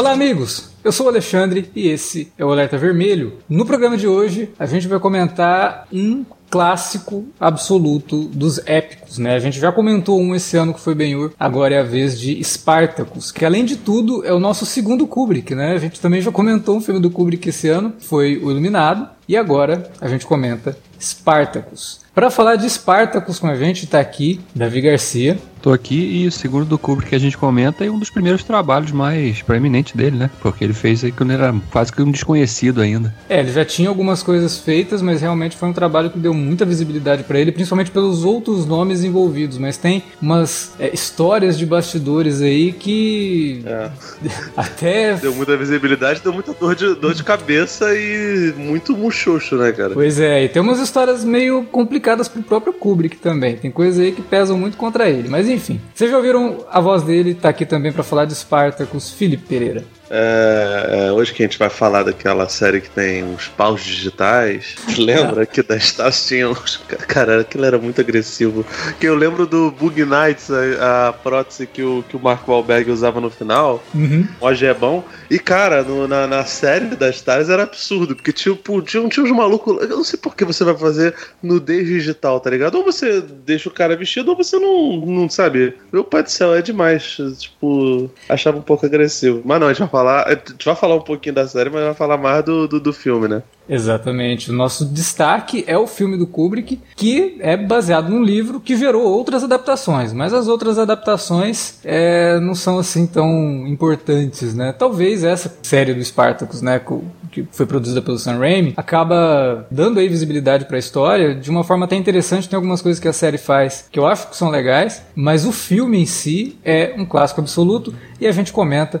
Olá, amigos! Eu sou o Alexandre e esse é o Alerta Vermelho. No programa de hoje, a gente vai comentar um clássico absoluto dos épicos, né? A gente já comentou um esse ano que foi Ben-Hur, agora é a vez de Spartacus, que além de tudo é o nosso segundo Kubrick, né? A gente também já comentou um filme do Kubrick esse ano, foi O Iluminado, e agora a gente comenta Spartacus. Para falar de Spartacus com a gente está aqui Davi Garcia. Tô aqui e o segundo do Kubrick que a gente comenta é um dos primeiros trabalhos mais proeminentes dele, né? Porque ele fez aí quando era quase que um desconhecido ainda. É, ele já tinha algumas coisas feitas, mas realmente foi um trabalho que deu muita visibilidade para ele, principalmente pelos outros nomes envolvidos. Mas tem umas é, histórias de bastidores aí que é. até deu muita visibilidade, deu muita dor de, dor de cabeça e muito muxoxo, né, cara? Pois é, e tem umas histórias meio complicadas pro próprio Kubrick também. Tem coisas aí que pesam muito contra ele, mas enfim. Vocês já ouviram a voz dele, tá aqui também para falar de Spartacus, Felipe Pereira. É, é, hoje que a gente vai falar daquela série que tem uns paus digitais. Lembra que da Stars tinha uns. Cara, aquilo era muito agressivo. Que eu lembro do Bug Nights, a, a prótese que o, que o Mark Wahlberg usava no final. Uhum. Hoje é bom. E, cara, no, na, na série das Stars era absurdo. Porque tipo, tinha, tinha uns malucos. Eu não sei por que você vai fazer nudez digital, tá ligado? Ou você deixa o cara vestido, ou você não, não sabe. Meu pai do céu, é demais. Tipo, achava um pouco agressivo. Mas não, a gente vai falar falar. A gente vai falar um pouquinho da série, mas vai falar mais do, do, do filme, né? Exatamente. O nosso destaque é o filme do Kubrick, que é baseado num livro que gerou outras adaptações, mas as outras adaptações é, não são assim tão importantes, né? Talvez essa série do Spartacus, né, que foi produzida pelo Sam Raimi, acaba dando aí visibilidade para a história de uma forma até interessante. Tem algumas coisas que a série faz que eu acho que são legais, mas o filme em si é um clássico absoluto e a gente comenta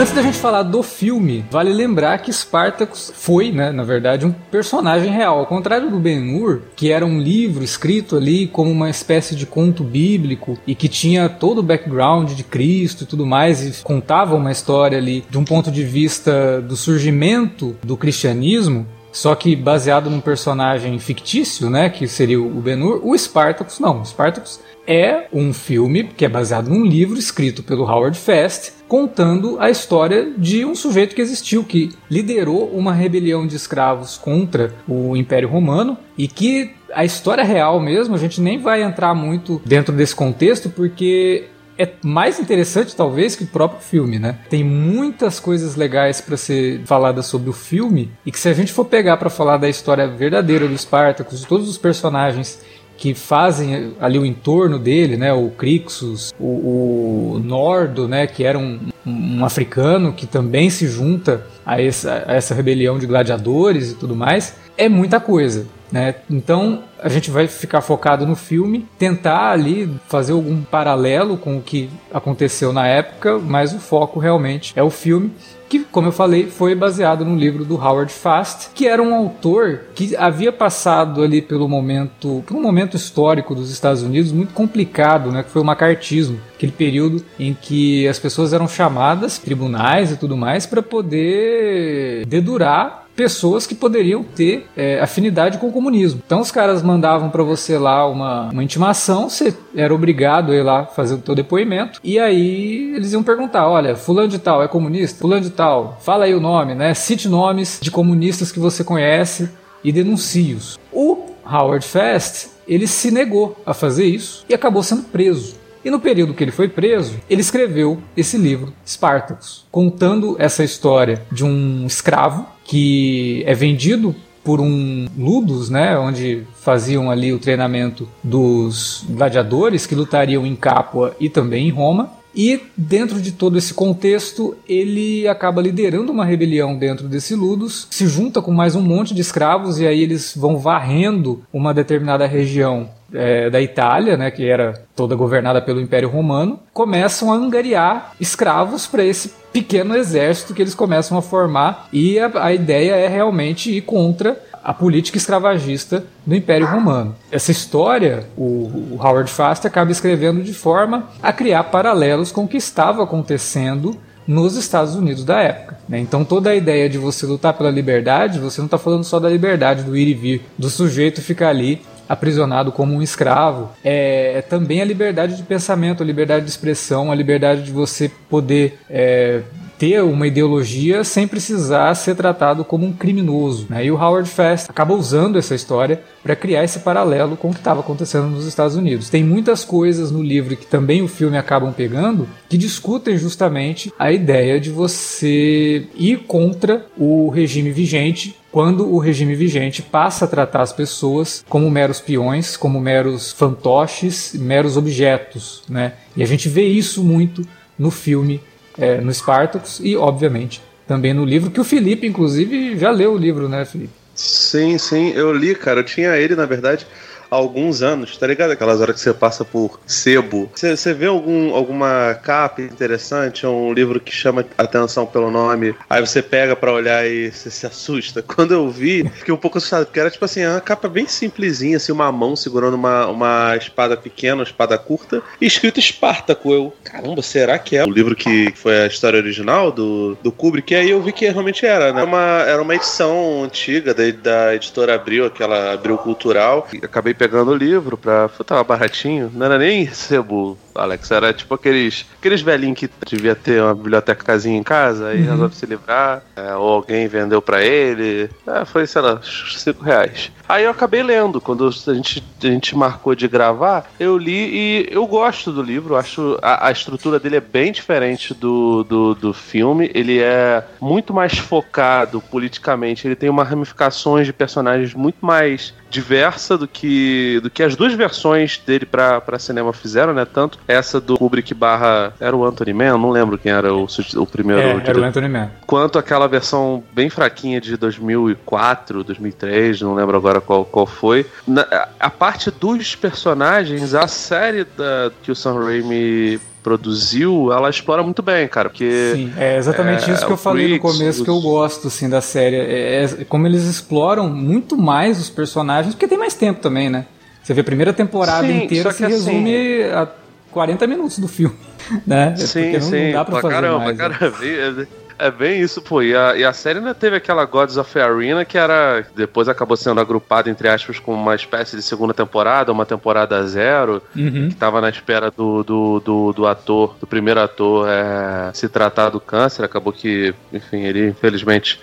Antes da gente falar do filme, vale lembrar que Spartacus foi, né, na verdade, um personagem real. Ao contrário do Ben-Hur, que era um livro escrito ali como uma espécie de conto bíblico e que tinha todo o background de Cristo e tudo mais e contava uma história ali de um ponto de vista do surgimento do cristianismo, só que baseado num personagem fictício, né, que seria o Ben-Hur, o Spartacus não. O Spartacus é um filme que é baseado num livro escrito pelo Howard Fast, contando a história de um sujeito que existiu, que liderou uma rebelião de escravos contra o Império Romano e que a história real mesmo, a gente nem vai entrar muito dentro desse contexto, porque é mais interessante talvez que o próprio filme, né? Tem muitas coisas legais para ser faladas sobre o filme e que se a gente for pegar para falar da história verdadeira do Spartacus, de todos os personagens que fazem ali o entorno dele, né? O Crixus, o, o Nordo, né? Que era um, um, africano que também se junta a essa, a essa rebelião de gladiadores e tudo mais. É muita coisa. Né? Então a gente vai ficar focado no filme, tentar ali fazer algum paralelo com o que aconteceu na época, mas o foco realmente é o filme que, como eu falei, foi baseado no livro do Howard Fast, que era um autor que havia passado ali pelo momento, por um momento histórico dos Estados Unidos muito complicado, né, que foi o macartismo, aquele período em que as pessoas eram chamadas, tribunais e tudo mais, para poder dedurar pessoas que poderiam ter é, afinidade com o comunismo. Então os caras mandavam para você lá uma, uma intimação, você era obrigado a ir lá fazer o teu depoimento, e aí eles iam perguntar, olha, fulano de tal é comunista? Fulano de tal, fala aí o nome, né? Cite nomes de comunistas que você conhece e denuncie-os. O Howard Fast, ele se negou a fazer isso e acabou sendo preso. E no período que ele foi preso, ele escreveu esse livro, Spartacus, contando essa história de um escravo que é vendido por um Ludus, né, onde faziam ali o treinamento dos gladiadores que lutariam em Capua e também em Roma. E dentro de todo esse contexto, ele acaba liderando uma rebelião dentro desse Ludus, se junta com mais um monte de escravos e aí eles vão varrendo uma determinada região é, da Itália, né, que era toda governada pelo Império Romano, começam a angariar escravos para esse pequeno exército que eles começam a formar e a, a ideia é realmente ir contra a política escravagista do Império Romano. Essa história, o, Howard Fast acaba escrevendo de forma a criar paralelos com o que estava acontecendo nos Estados Unidos da época. Né? Então toda a ideia de você lutar pela liberdade, você não está falando só da liberdade do ir e vir, do sujeito ficar ali aprisionado como um escravo, é, é, também a liberdade de pensamento, a liberdade de expressão, a liberdade de você poder é, ter uma ideologia sem precisar ser tratado como um criminoso. Né? E o Howard Fast acaba usando essa história para criar esse paralelo com o que estava acontecendo nos Estados Unidos. Tem muitas coisas no livro que também o filme acabam pegando que discutem justamente a ideia de você ir contra o regime vigente quando o regime vigente passa a tratar as pessoas como meros peões, como meros fantoches, meros objetos, né? E a gente vê isso muito no filme, é, no Spartacus e, obviamente, também no livro, que o Felipe, inclusive, já leu o livro, né, Felipe? Sim, sim, eu li, cara. Eu tinha ele, na verdade, há alguns anos, tá ligado? Aquelas horas que você passa por sebo. Você vê algum, alguma capa interessante, um livro que chama atenção pelo nome, aí você pega para olhar e você se assusta. Quando eu vi, fiquei um pouco assustado, porque era tipo assim, uma capa bem simplesinha, assim, uma mão segurando uma, uma espada pequena, uma espada curta, e escrito Espartaco. Eu, caramba, será que é o livro que foi a história original do, do Kubrick? E aí eu vi que realmente era, né? Era uma, era uma edição antiga da, da editora Abril, aquela Abril Cultural. Acabei pegando o livro pra. Tava baratinho, não era nem sebo, Alex. Era tipo aqueles, aqueles velhinhos que devia ter uma bibliotecazinha em casa, aí uhum. resolve se livrar, é, ou alguém vendeu para ele. É, foi, sei lá, 5 reais. Aí eu acabei lendo. Quando a gente, a gente marcou de gravar, eu li e eu gosto do livro. Acho a, a estrutura dele é bem diferente do, do, do filme. Ele é muito mais focado politicamente. Ele tem uma ramificações de personagens muito mais diversa do que do que as duas versões dele para cinema fizeram, né? Tanto essa do Kubrick barra era o Anthony Mann, não lembro quem era o, o primeiro. É, era o Anthony Mann. Quanto aquela versão bem fraquinha de 2004, 2003, não lembro agora qual, qual foi. Na, a parte dos personagens, a série da, que o Sam Raimi produziu, ela explora muito bem, cara, porque... Sim, é exatamente é, isso que eu falei no começo os... que eu gosto, assim, da série. É, é, como eles exploram muito mais os personagens, porque tem mais tempo também, né? Você vê a primeira temporada Sim, inteira se resume assim... a 40 minutos do filme, né? Sim, porque não, sim. não dá pra, pra fazer caramba, mais. Né? Caramba? É bem isso, pô. E a, e a série ainda teve aquela Gods of Arena, que era. Depois acabou sendo agrupada, entre aspas, com uma espécie de segunda temporada, uma temporada zero, uhum. que tava na espera do, do, do, do ator, do primeiro ator, é, se tratar do câncer. Acabou que, enfim, ele infelizmente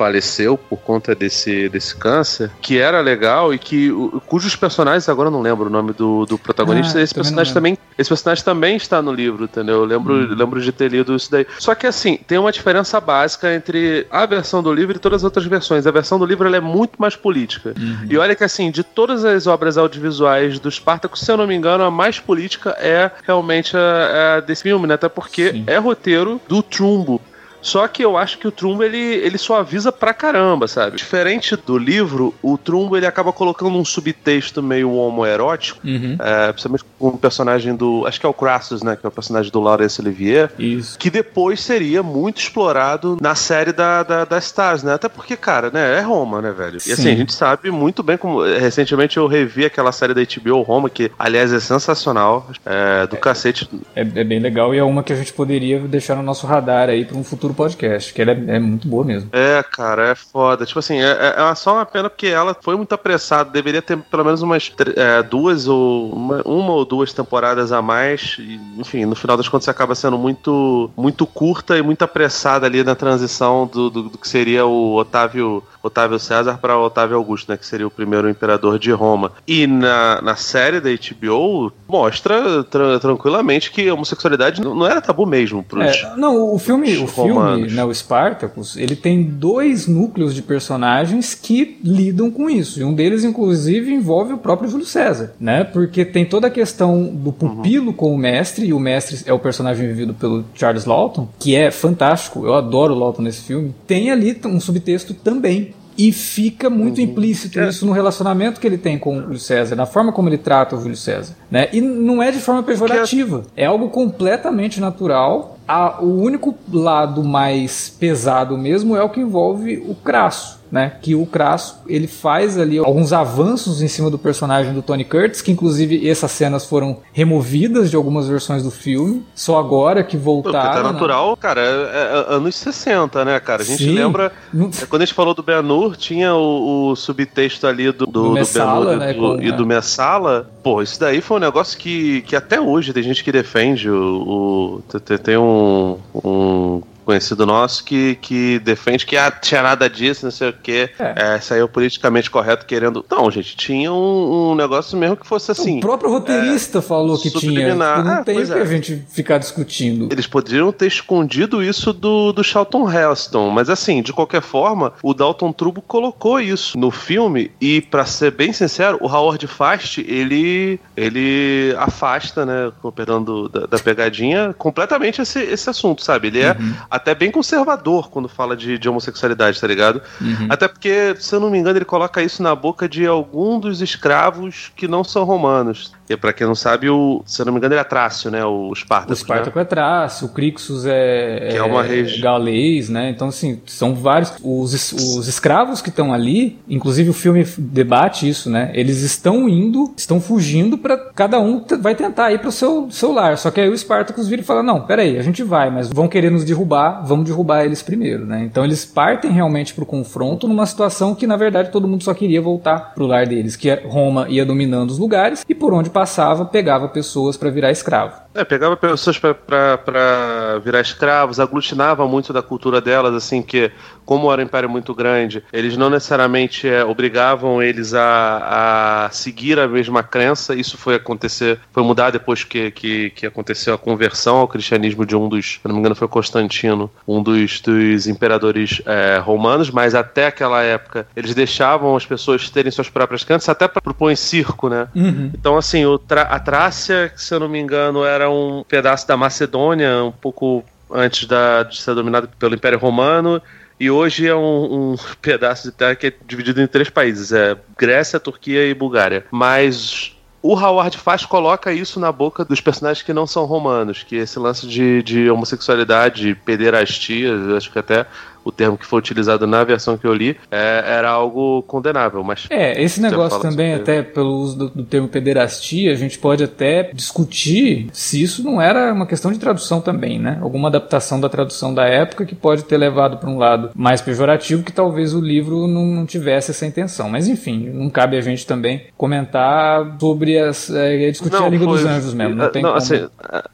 faleceu por conta desse, desse câncer, que era legal e que cujos personagens, agora eu não lembro o nome do, do protagonista, ah, esse personagem também, esse personagem também está no livro, entendeu? Eu lembro, hum. lembro de ter lido isso daí. Só que assim, tem uma diferença básica entre a versão do livro e todas as outras versões. A versão do livro ela é muito mais política. Uhum. E olha que assim, de todas as obras audiovisuais do Spartacus, se eu não me engano, a mais política é realmente a, a desse filme, né? Até porque Sim. é roteiro do Trumbo, Só que eu acho que o Trumbo ele, ele suaviza pra caramba, sabe? Diferente do livro, o Trumbo ele acaba colocando um subtexto meio homoerótico, uhum. é, principalmente com o personagem do. Acho que é o Crassus, né? Que é o personagem do Laurence Olivier. Isso. Que depois seria muito explorado na série da, da, da Stars, né? Até porque, cara, né? É Roma, né, velho? E assim, a gente sabe muito bem como. Recentemente eu revi aquela série da HBO Roma, que aliás é sensacional. É, do é, cacete. É, é, bem legal e é uma que a gente poderia deixar no nosso radar aí para um futuro podcast, que ela é, é, muito boa mesmo. É, cara, é foda. Tipo assim, é, é, é só uma pena porque ela foi muito apressada. Deveria ter pelo menos umas é, duas ou uma, uma, ou duas temporadas a mais. E, enfim, no final das contas acaba sendo muito, muito curta e muito apressada ali na transição do, do, do que seria o Otávio Otávio César para Otávio Augusto, né, que seria o primeiro imperador de Roma. E na, na série da HBO mostra tra tranquilamente que a homossexualidade não, era tabu mesmo pros é, Não, o filme, o filme, né, o Spartacus, ele tem dois núcleos de personagens que lidam com isso. E um deles, inclusive, envolve o próprio Júlio César, né? Porque tem toda a questão do pupilo uhum. com o mestre, e o mestre é o personagem vivido pelo Charles Lawton, que é fantástico. Eu adoro o Lawton nesse filme. Tem ali um subtexto também e fica muito uhum. implícito é. isso no relacionamento que ele tem com o Júlio César, na forma como ele trata o Júlio César. Né? E não é de forma pejorativa, é algo completamente natural. A, o único lado mais pesado mesmo é o que envolve o Crasso né? Que o Crasso ele faz ali alguns avanços em cima do personagem do Tony Curtis, que inclusive essas cenas foram removidas de algumas versões do filme, só agora que voltaram. Porque tá natural, né? cara, é, é, anos 60, né, cara? A gente Sim. lembra. É, quando a gente falou do Ben-Hur, tinha o, o, subtexto ali do, do, do, Messala, né, do, e do Messala. Pô, isso daí foi um negócio que, que até hoje tem gente que defende. O, o tem um, um conhecido nosso que, que defende que ah, tinha nada disso, não sei o quê. É. É, saiu politicamente correto querendo. Não, gente, tinha um, um negócio mesmo que fosse assim. O próprio roteirista é, falou que tinha. Não ah, tem que a gente ficar discutindo. Eles poderiam ter escondido isso do, do Charlton Heston, mas assim, de qualquer forma, o Dalton Trubo colocou isso no filme e, para ser bem sincero, o Howard Fast, ele, ele afasta, né, perdão do, da, da, pegadinha, completamente esse, esse assunto, sabe? Ele é uhum até bem conservador quando fala de, de homossexualidade, tá ligado? Uhum. Até porque, se eu não me engano, ele coloca isso na boca de algum dos escravos que não são romanos. E pra quem não sabe, o, se eu não me engano, ele é Trácio, né? O Espartaco. O Espartaco né? é Trácio, o Crixus é, que é, uma é galês, né? Então, assim, são vários. Os, os escravos que estão ali, inclusive o filme debate isso, né? Eles estão indo, estão fugindo para cada um vai tentar ir pro seu, seu lar. Só que aí o Espartacus vira e fala: não, peraí, a gente vai, mas vão querer nos derrubar, vamos derrubar eles primeiro, né? Então eles partem realmente pro confronto numa situação que, na verdade, todo mundo só queria voltar pro lar deles, que é Roma ia dominando os lugares e por onde passava, pegava pessoas para virar escravo. É, pegava pessoas para virar escravos, aglutinava muito da cultura delas, assim, que como era um império muito grande, eles não necessariamente é, obrigavam eles a, a seguir a mesma crença. Isso foi acontecer, foi mudar depois que, que, que aconteceu a conversão ao cristianismo de um dos, se não me engano, foi Constantino, um dos, dos imperadores é, romanos, mas até aquela época eles deixavam as pessoas terem suas próprias crenças, até para propor em circo, né? Uhum. Então, assim, o a Trácia, se eu não me engano, era um pedaço da Macedônia, um pouco antes da, de ser dominado pelo Império Romano e hoje é um, um, pedaço de terra que é dividido em três países: é Grécia, Turquia e Bulgária. Mas o Howard Fast coloca isso na boca dos personagens que não são romanos, que esse lance de, de homossexualidade, pederastia, acho que até o termo que foi utilizado na versão que eu li, é, era algo condenável. Mas é, esse negócio também, até pelo uso do, do, termo pederastia, a gente pode até discutir se isso não era uma questão de tradução também, né? Alguma adaptação da tradução da época que pode ter levado para um lado mais pejorativo que talvez o livro não, não, tivesse essa intenção. Mas enfim, não cabe a gente também comentar sobre as. É, discutir não, a língua foi, dos anjos mesmo. Não, tem não, como... assim,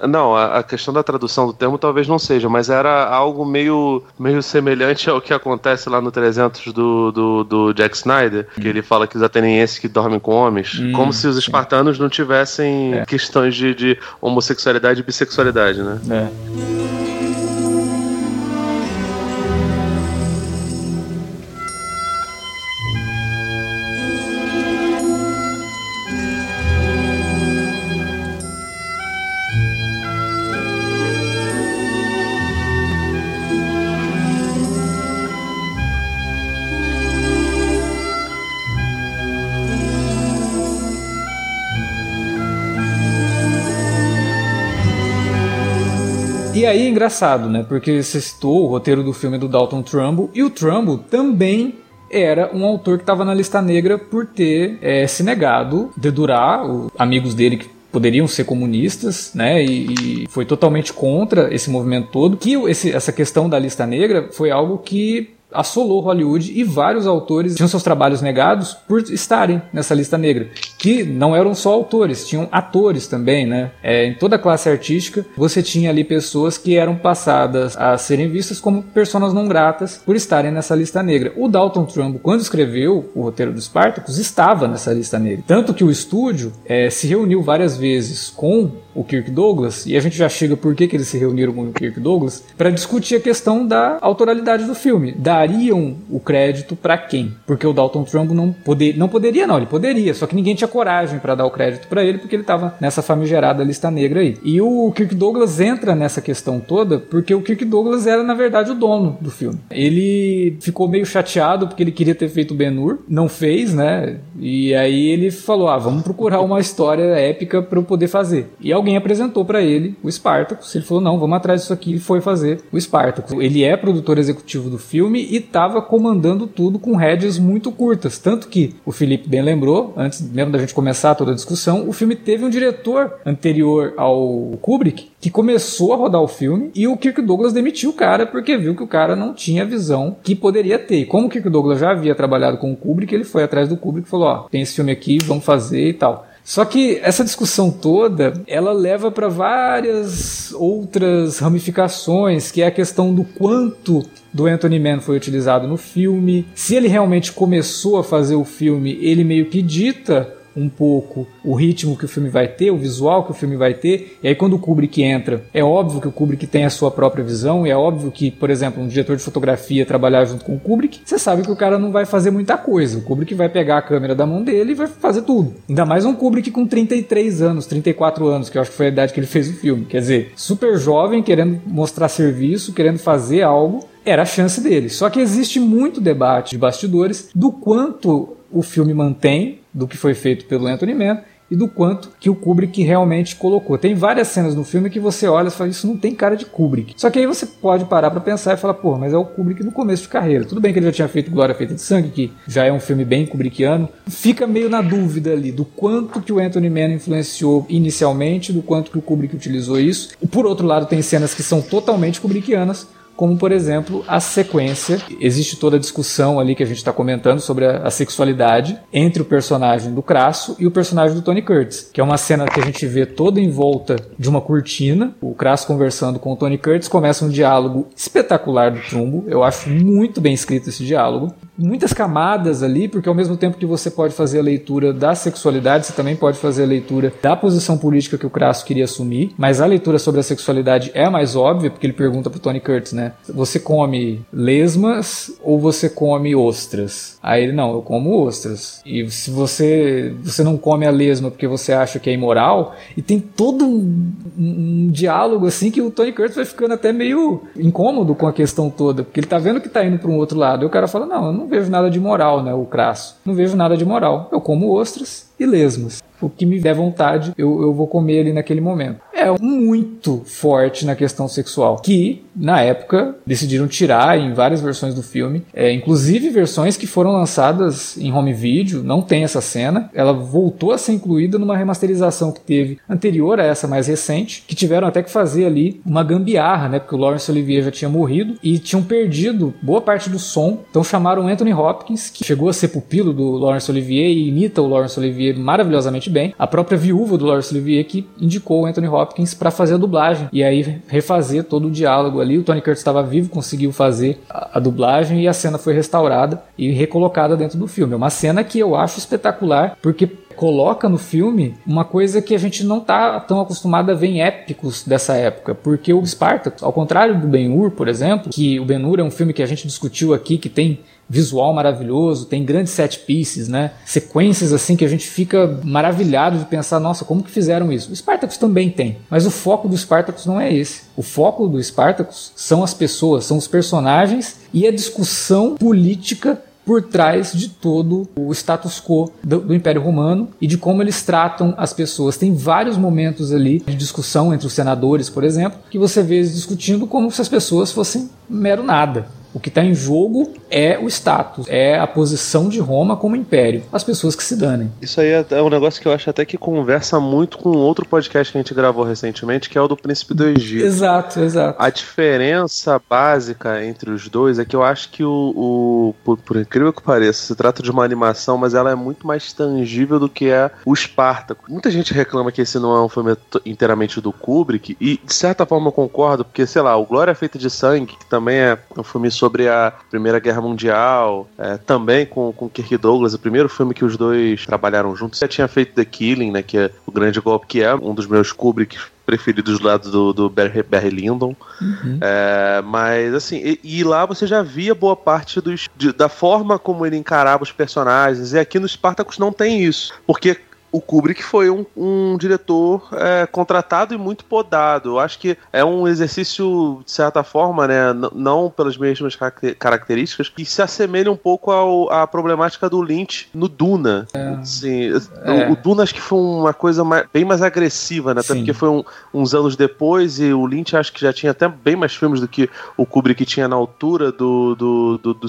não a questão da tradução do termo talvez não seja, mas era algo meio, meio semelhante semelhante ao que acontece lá no 300 do, do, do Jack Snyder, que ele fala que os atenienses que dormem com homens, hum, como se os espartanos não tivessem é. questões de, de homossexualidade e bissexualidade, né? É. E aí é engraçado, né? Porque você citou o roteiro do filme do Dalton Trumbo e o Trumbo também era um autor que estava na lista negra por ter é, se negado, dedurar os amigos dele que poderiam ser comunistas, né? E, e, foi totalmente contra esse movimento todo. Que esse, essa questão da lista negra foi algo que assolou Hollywood e vários autores tinham seus trabalhos negados por estarem nessa lista negra, que não eram só autores, tinham atores também, né? É, em toda a classe artística você tinha ali pessoas que eram passadas a serem vistas como pessoas não gratas por estarem nessa lista negra. O Dalton Trumbo, quando escreveu o roteiro do Spartacus, estava nessa lista negra, tanto que o estúdio é, se reuniu várias vezes com o Kirk Douglas, e a gente já chega por que, que eles se reuniram com o Kirk Douglas, para discutir a questão da autoralidade do filme. Dariam o crédito para quem? Porque o Dalton Trumbo não, poder, não poderia, não, ele poderia, só que ninguém tinha coragem para dar o crédito para ele, porque ele estava nessa famigerada lista negra aí. E o Kirk Douglas entra nessa questão toda, porque o Kirk Douglas era, na verdade, o dono do filme. Ele ficou meio chateado porque ele queria ter feito o Ben-Hur, não fez, né? E aí ele falou: ah, vamos procurar uma história épica para eu poder fazer. E alguém apresentou para ele o Spartacus. Ele falou: não, vamos atrás disso aqui. E foi fazer o Spartacus. Ele é produtor executivo do filme e estava comandando tudo com rédeas muito curtas. Tanto que o Felipe bem lembrou, antes mesmo da gente começar toda a discussão, o filme teve um diretor anterior ao Kubrick que começou a rodar o filme e o Kirk Douglas demitiu o cara porque viu que o cara não tinha a visão que poderia ter. E como o Kirk Douglas já havia trabalhado com o Kubrick, ele foi atrás do Kubrick e falou: ó, tem esse filme aqui, vamos fazer e tal. Só que essa discussão toda, ela leva para várias outras ramificações, que é a questão do quanto do Anthony Mann foi utilizado no filme. Se ele realmente começou a fazer o filme, ele meio que dita um pouco o ritmo que o filme vai ter, o visual que o filme vai ter. E aí quando o Kubrick entra, é óbvio que o Kubrick tem a sua própria visão, e é óbvio que, por exemplo, um diretor de fotografia trabalhar junto com o Kubrick, você sabe que o cara não vai fazer muita coisa. O Kubrick vai pegar a câmera da mão dele e vai fazer tudo. Ainda mais um Kubrick com 33 anos, 34 anos, que eu acho que foi a idade que ele fez o filme. Quer dizer, super jovem, querendo mostrar serviço, querendo fazer algo, era a chance dele. Só que existe muito debate de bastidores do quanto o filme mantém do que foi feito pelo Anthony Mann e do quanto que o Kubrick realmente colocou. Tem várias cenas no filme que você olha e fala, isso não tem cara de Kubrick. Só que aí você pode parar para pensar e falar, pô, mas é o Kubrick no começo de carreira. Tudo bem que ele já tinha feito Glória Feita de Sangue, que já é um filme bem Kubrickiano. Fica meio na dúvida ali do quanto que o Anthony Mann influenciou inicialmente, do quanto que o Kubrick utilizou isso. E por outro lado, tem cenas que são totalmente Kubrickianas, como por exemplo a sequência. Existe toda a discussão ali que a gente está comentando sobre a, a, sexualidade entre o personagem do Crasso e o personagem do Tony Curtis, que é uma cena que a gente vê toda em volta de uma cortina. O Crasso conversando com o Tony Curtis começa um diálogo espetacular do Trumbo. Eu acho muito bem escrito esse diálogo. Muitas camadas ali, porque ao mesmo tempo que você pode fazer a leitura da sexualidade, você também pode fazer a leitura da posição política que o Crasso queria assumir. Mas a leitura sobre a sexualidade é a mais óbvia, porque ele pergunta pro Tony Curtis, né? Você come lesmas ou você come ostras? Aí ele, não, eu como ostras. E se você, você não come a lesma porque você acha que é imoral, e tem todo um, um diálogo assim que o Tony Curtis vai ficando até meio incômodo com a questão toda, porque ele tá vendo que tá indo para um outro lado. E o cara fala, não, eu não vejo nada de moral, né, o crasso. Não vejo nada de moral. Eu como ostras e lesmas o que me der vontade, eu, eu vou comer ali naquele momento. É muito forte na questão sexual, que na época decidiram tirar em várias versões do filme, é, inclusive versões que foram lançadas em home video, não tem essa cena. Ela voltou a ser incluída numa remasterização que teve anterior a essa mais recente, que tiveram até que fazer ali uma gambiarra, né? Porque o Laurence Olivier já tinha morrido e tinham perdido boa parte do som. Então chamaram Anthony Hopkins, que chegou a ser pupilo do Laurence Olivier e imita o Laurence Olivier maravilhosamente bastante bem. A própria viúva do Laurence Olivier que indicou o Anthony Hopkins para fazer a dublagem e aí refazer todo o diálogo ali. O Tony Curtis estava vivo, conseguiu fazer a, a dublagem e a cena foi restaurada e recolocada dentro do filme. É uma cena que eu acho espetacular porque coloca no filme uma coisa que a gente não tá tão acostumado a ver em épicos dessa época, porque o Spartacus, ao contrário do Ben-Hur, por exemplo, que o Ben-Hur é um filme que a gente discutiu aqui que tem visual maravilhoso, tem grandes set pieces, né? Sequências assim que a gente fica maravilhado de pensar, nossa, como que fizeram isso? O Spartacus também tem, mas o foco do Spartacus não é esse. O foco do Spartacus são as pessoas, são os personagens e a discussão política por trás de todo o status quo do, do, Império Romano e de como eles tratam as pessoas. Tem vários momentos ali de discussão entre os senadores, por exemplo, que você vê eles discutindo como se as pessoas fossem mero nada. O que está em jogo é o status, é a posição de Roma como império. As pessoas que se danem. Isso aí é um negócio que eu acho até que conversa muito com outro podcast que a gente gravou recentemente, que é o do Príncipe do Egito. Exato, exato. A diferença básica entre os dois é que eu acho que o, o por, por, incrível que pareça, se trata de uma animação, mas ela é muito mais tangível do que é o Espartaco. Muita gente reclama que esse não é um filme inteiramente do Kubrick, e de certa forma eu concordo, porque, sei lá, o Glória Feita de Sangue, que também é um filme sobre sobre a Primeira Guerra Mundial, é, também com, com Kirk Douglas, o primeiro filme que os dois trabalharam juntos. Já tinha feito The Killing, né, que é o grande golpe, que é um dos meus Kubrick preferidos do lado do, do Barry, Barry Lyndon. Uhum. É, mas, assim, e, e, lá você já via boa parte dos, de, da forma como ele encarava os personagens. E aqui no Spartacus não tem isso. Porque o Kubrick foi um, um diretor é, contratado e muito podado. Eu acho que é um exercício, de certa forma, né, não pelas mesmas características, que se assemelha um pouco ao, à problemática do Lynch no Duna. É. Assim, é. O, o, Duna acho que foi uma coisa mais, bem mais agressiva, né? Até Sim. porque foi um, uns anos depois e o Lynch acho que já tinha até bem mais filmes do que o Kubrick tinha na altura do, do, do, do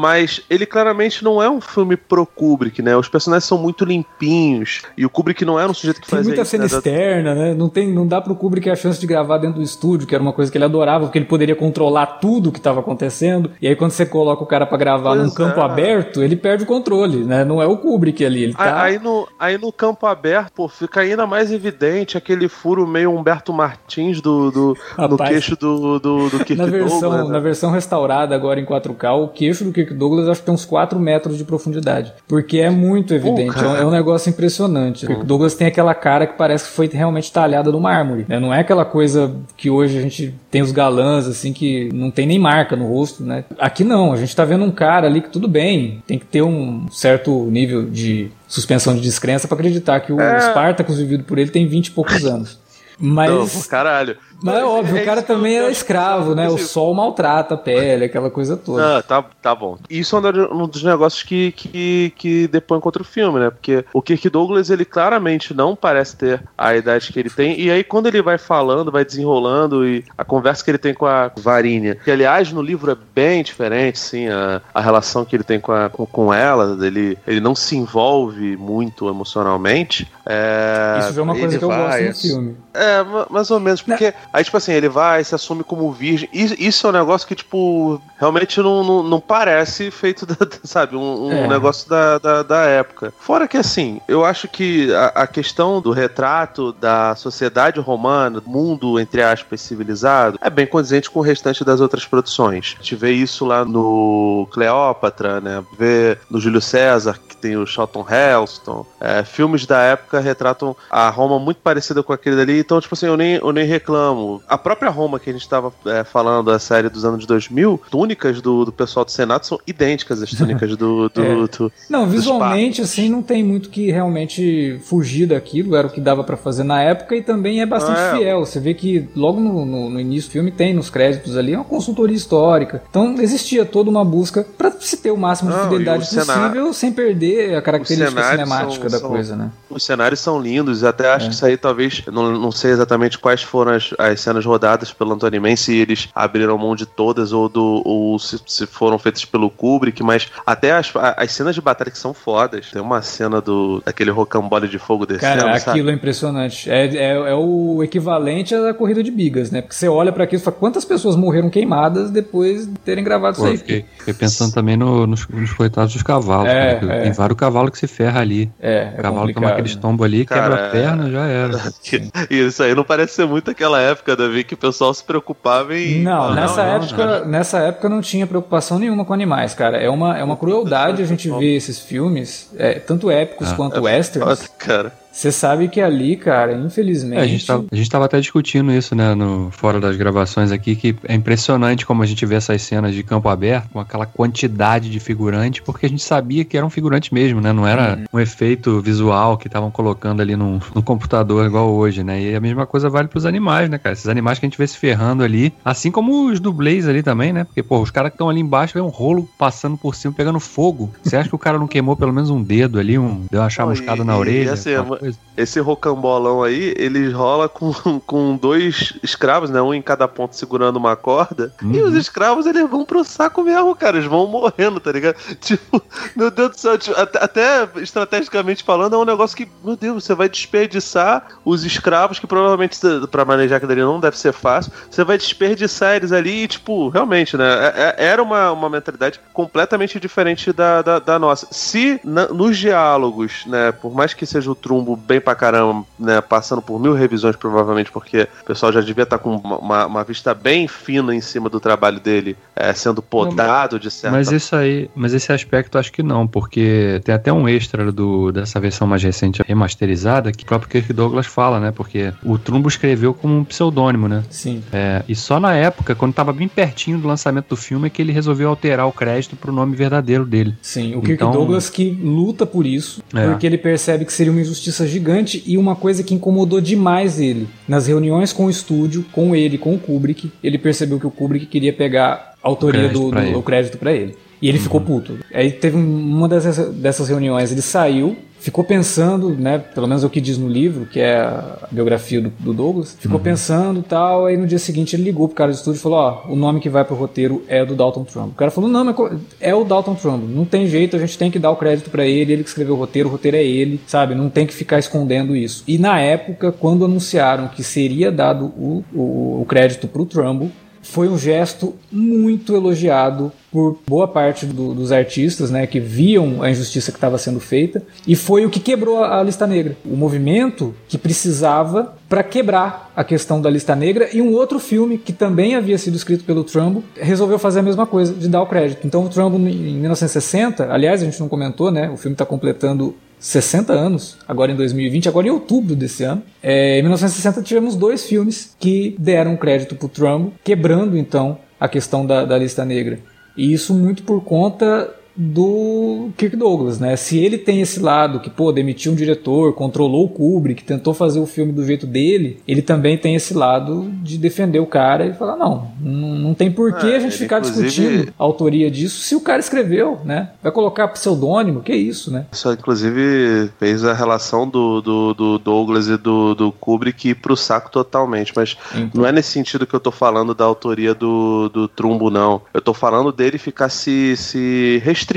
mas ele claramente não é um filme pro Kubrick, né? Os personagens são muito limpinhos, e o Kubrick não era um sujeito que tem fazia muita isso, cena né? externa, né? Não, tem, não dá pro Kubrick a chance de gravar dentro do estúdio, que era uma coisa que ele adorava, porque ele poderia controlar tudo que estava acontecendo. E aí quando você coloca o cara para gravar pois num campo é. aberto, ele perde o controle, né? Não é o Kubrick ali, ele tá... Aí no, aí no campo aberto, pô, fica ainda mais evidente aquele furo meio Humberto Martins do, do no queixo do, do, do Kirk na versão, Douglas. Né? Na versão restaurada agora em 4K, o queixo do Kirk Douglas acho que tem uns 4 metros de profundidade. Porque é muito evidente, Pô, é, um, é um impressionante. O Douglas tem aquela cara que parece que foi realmente talhada no mármore. Né? Não é aquela coisa que hoje a gente tem os galãs, assim, que não tem nem marca no rosto, né? Aqui não, a gente tá vendo um cara ali que tudo bem, tem que ter um certo nível de suspensão de descrença para acreditar que o é. Spartacus vivido por ele tem 20 e poucos anos. Mas. Não, caralho. Mas é óbvio, é o cara também era escravo, né? O sol maltrata a pele, aquela coisa toda. Ah, tá, tá bom. Isso é um dos negócios que, que, que depõe contra o filme, né? Porque o Kirk Douglas, ele claramente não parece ter a idade que ele tem. E aí, quando ele vai falando, vai desenrolando, e a conversa que ele tem com a Varinha, que aliás no livro é bem diferente, sim, a, a relação que ele tem com, a, com, com ela, ele, ele não se envolve muito emocionalmente. É, Isso é uma coisa que eu vai, gosto no filme. É, mais ou menos, porque. Não Aí, tipo assim, ele vai, se assume como virgem. Isso é um negócio que, tipo, realmente não, não, não parece feito, da, sabe, um, um é. negócio da, da, da, época. Fora que, assim, eu acho que a, a, questão do retrato da sociedade romana, mundo, entre aspas, civilizado, é bem condizente com o restante das outras produções. A gente vê isso lá no Cleópatra, né? Vê no Júlio César, que tem o Charlton Heston. É, filmes da época retratam a Roma muito parecida com aquele dali. Então, tipo assim, eu nem, eu nem reclamo a própria Roma que a gente estava é, falando, a série dos anos 2000, túnicas do, do pessoal do Senado são idênticas às túnicas do. do, é. do não, visualmente, assim, não tem muito que realmente fugir daquilo, era o que dava para fazer na época e também é bastante é. fiel. Você vê que logo no, no, no, início do filme tem nos créditos ali uma consultoria histórica. Então existia toda uma busca para se ter o máximo de não, fidelidade possível cenário, sem perder a característica cinemática são, da são, coisa, né? Os cenários são lindos, até acho é. que isso aí talvez, não, não sei exatamente quais foram as, as cenas rodadas pelo Anthony Mann, se eles abriram mão de todas ou, do, ou se, se foram feitas pelo Kubrick, mas até as, as cenas de batalha que são fodas. Tem uma cena do daquele rocambole de fogo descendo, Cara, sabe? aquilo é impressionante. É, é, é, o equivalente à corrida de bigas, né? Porque você olha para aquilo e fala, quantas pessoas morreram queimadas depois de terem gravado Pô, isso aí? Fiquei, fiquei pensando também no, nos, nos coitados dos cavalos. É, é. Tem vários cavalos que se ferra ali. É, é o cavalo toma aquele tombo ali, Cara, quebra a perna, já era. isso aí não parece ser muito aquela época, Davi, que o pessoal se preocupava em. Não, ah, nessa, não, época, não. nessa época não tinha preocupação nenhuma com animais, cara. É uma, é uma crueldade a gente ver esses filmes, é, tanto épicos ah, quanto é westerns. Foda, cara Você sabe que ali, cara, infelizmente. É, a, gente tava, a gente tava até discutindo isso, né, no fora das gravações aqui, que é impressionante como a gente vê essas cenas de campo aberto, com aquela quantidade de figurantes, porque a gente sabia que eram figurantes mesmo, né? Não era uhum. um efeito visual que estavam colocando ali no, no computador igual hoje, né? E a mesma coisa vale pros animais, né, cara? Esses animais que a gente vê se ferrando ali, assim como os dublês ali também, né? Porque, pô, os caras que estão ali embaixo vê um rolo passando por cima, pegando fogo. Você acha que o cara não queimou pelo menos um dedo ali, um, deu uma chamuscada na orelha? E assim, esse rocambolão aí, ele rola com, com dois escravos, né? Um em cada ponto segurando uma corda. Uhum. E os escravos, eles vão pro saco mesmo, cara. Eles vão morrendo, tá ligado? Tipo, meu Deus do céu. Tipo, até, até, estrategicamente falando, é um negócio que, meu Deus, você vai desperdiçar os escravos, que provavelmente para manejar aquilo ali não deve ser fácil. Você vai desperdiçar eles ali e, tipo, realmente, né? É, é, era uma, uma mentalidade completamente diferente da, da, da nossa. Se na, nos diálogos, né, por mais que seja o trumbo bem pra caramba, né? Passando por mil revisões, provavelmente, porque o pessoal já devia estar tá com uma, uma, vista bem fina em cima do trabalho dele, é, sendo podado de certa Mas isso aí, mas esse aspecto acho que não, porque tem até um extra do, dessa versão mais recente remasterizada que o próprio Kirk Douglas fala, né? Porque o Trumbo escreveu como um pseudônimo, né? Sim. É, e só na época, quando estava bem pertinho do lançamento do filme, é que ele resolveu alterar o crédito pro nome verdadeiro dele. Sim, o Kirk então, Douglas que luta por isso, é. porque ele percebe que seria uma injustiça gigante e uma coisa que incomodou demais ele. Nas reuniões com o estúdio, com ele, com o Kubrick, ele percebeu que o Kubrick queria pegar a autoria do, do, do crédito para ele. E ele uhum. ficou puto. Aí teve uma dessas, dessas reuniões, ele saiu, ficou pensando, né, pelo menos é o que diz no livro, que é a biografia do, do Douglas, ficou uhum. pensando tal, aí no dia seguinte ele ligou pro cara do estúdio e falou, ó, o nome que vai pro roteiro é do Dalton Trumbo. O cara falou, não, mas é o Dalton Trumbo, não tem jeito, a gente tem que dar o crédito para ele, ele que escreveu o roteiro, o roteiro é ele, sabe, não tem que ficar escondendo isso. E na época, quando anunciaram que seria dado o, o, o crédito pro Trumbo, foi um gesto muito elogiado por boa parte do, dos artistas, né, que viam a injustiça que estava sendo feita, e foi o que quebrou a, a lista negra. O movimento que precisava para quebrar a questão da lista negra e um outro filme que também havia sido escrito pelo Trumbo resolveu fazer a mesma coisa, de dar o crédito. Então o Trumbo em 1960, aliás, a gente não comentou, né, o filme está completando 60 anos, agora em 2020, agora em outubro desse ano. É, em 1960 tivemos dois filmes que deram crédito para o Trumbo, quebrando então a questão da, da lista negra. E isso muito por conta do Kirk Douglas, né? Se ele tem esse lado que, pô, demitiu um diretor, controlou o Kubrick, tentou fazer o filme do jeito dele, ele também tem esse lado de defender o cara e falar, não, não, tem por que é, a gente ficar discutindo a autoria disso se o cara escreveu, né? Vai colocar pseudônimo, que isso, né? Isso, inclusive, fez a relação do, do, do Douglas e do, do Kubrick ir pro saco totalmente, mas então. não é nesse sentido que eu tô falando da autoria do, do Trumbo, não. Eu tô falando dele ficar se, se restringindo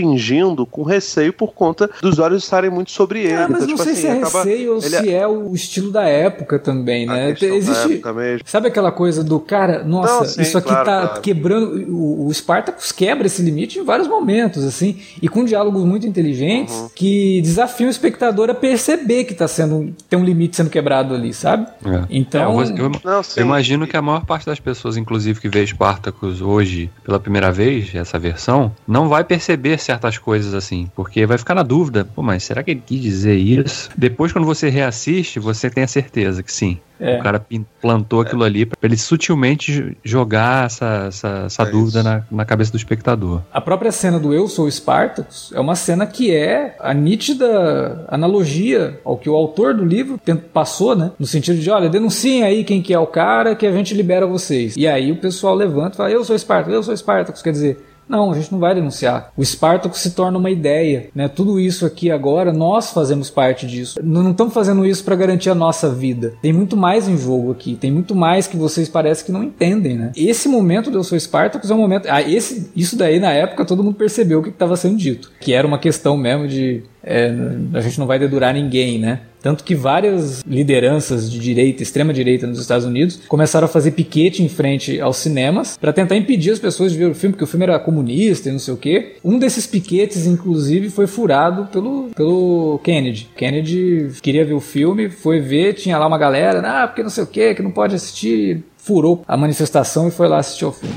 com receio por conta dos olhos estarem muito sobre ele. Ah, mas então, não tipo sei assim, se é acaba... receio ou ele... se é o estilo da época também, né? Existe. Sabe aquela coisa do cara, nossa, não, sim, isso aqui claro, tá claro. quebrando. O, o Spartacus quebra esse limite em vários momentos, assim, e com diálogos muito inteligentes uhum. que desafiam o espectador a perceber que tá sendo. tem um limite sendo quebrado ali, sabe? É. Então. É, eu, eu, não, eu imagino que a maior parte das pessoas, inclusive, que vê Spartacus hoje pela primeira vez, essa versão, não vai perceber certas coisas assim, porque vai ficar na dúvida, pô, mas será que ele quis dizer isso? Depois, quando você reassiste, você tem a certeza que sim. É. O cara plantou aquilo ali para ele sutilmente jogar essa, essa, essa é dúvida na, na, cabeça do espectador. A própria cena do Eu Sou Spartacus é uma cena que é a nítida analogia ao que o autor do livro passou, né? No sentido de, olha, denunciem aí quem que é o cara que a gente libera vocês. E aí o pessoal levanta e fala, eu sou Spartacus, eu sou Spartacus. Quer dizer, não, a gente não vai denunciar. O Espartaco se torna uma ideia, né? Tudo isso aqui agora, nós fazemos parte disso. Não estamos fazendo isso para garantir a nossa vida. Tem muito mais em jogo aqui, tem muito mais que vocês parecem que não entendem, né? Esse momento do Eu Sou Espartacus é um momento... Ah, esse, isso daí, na época, todo mundo percebeu o que estava sendo dito. Que era uma questão mesmo de é, a gente não vai dedurar ninguém, né? Tanto que várias lideranças de direita, extrema direita nos Estados Unidos, começaram a fazer piquete em frente aos cinemas para tentar impedir as pessoas de ver o filme, porque o filme era comunista e não sei o quê. Um desses piquetes, inclusive, foi furado pelo, pelo Kennedy. Kennedy queria ver o filme, foi ver, tinha lá uma galera, ah, porque não sei o quê, que não pode assistir. Furou a manifestação e foi lá assistir ao filme.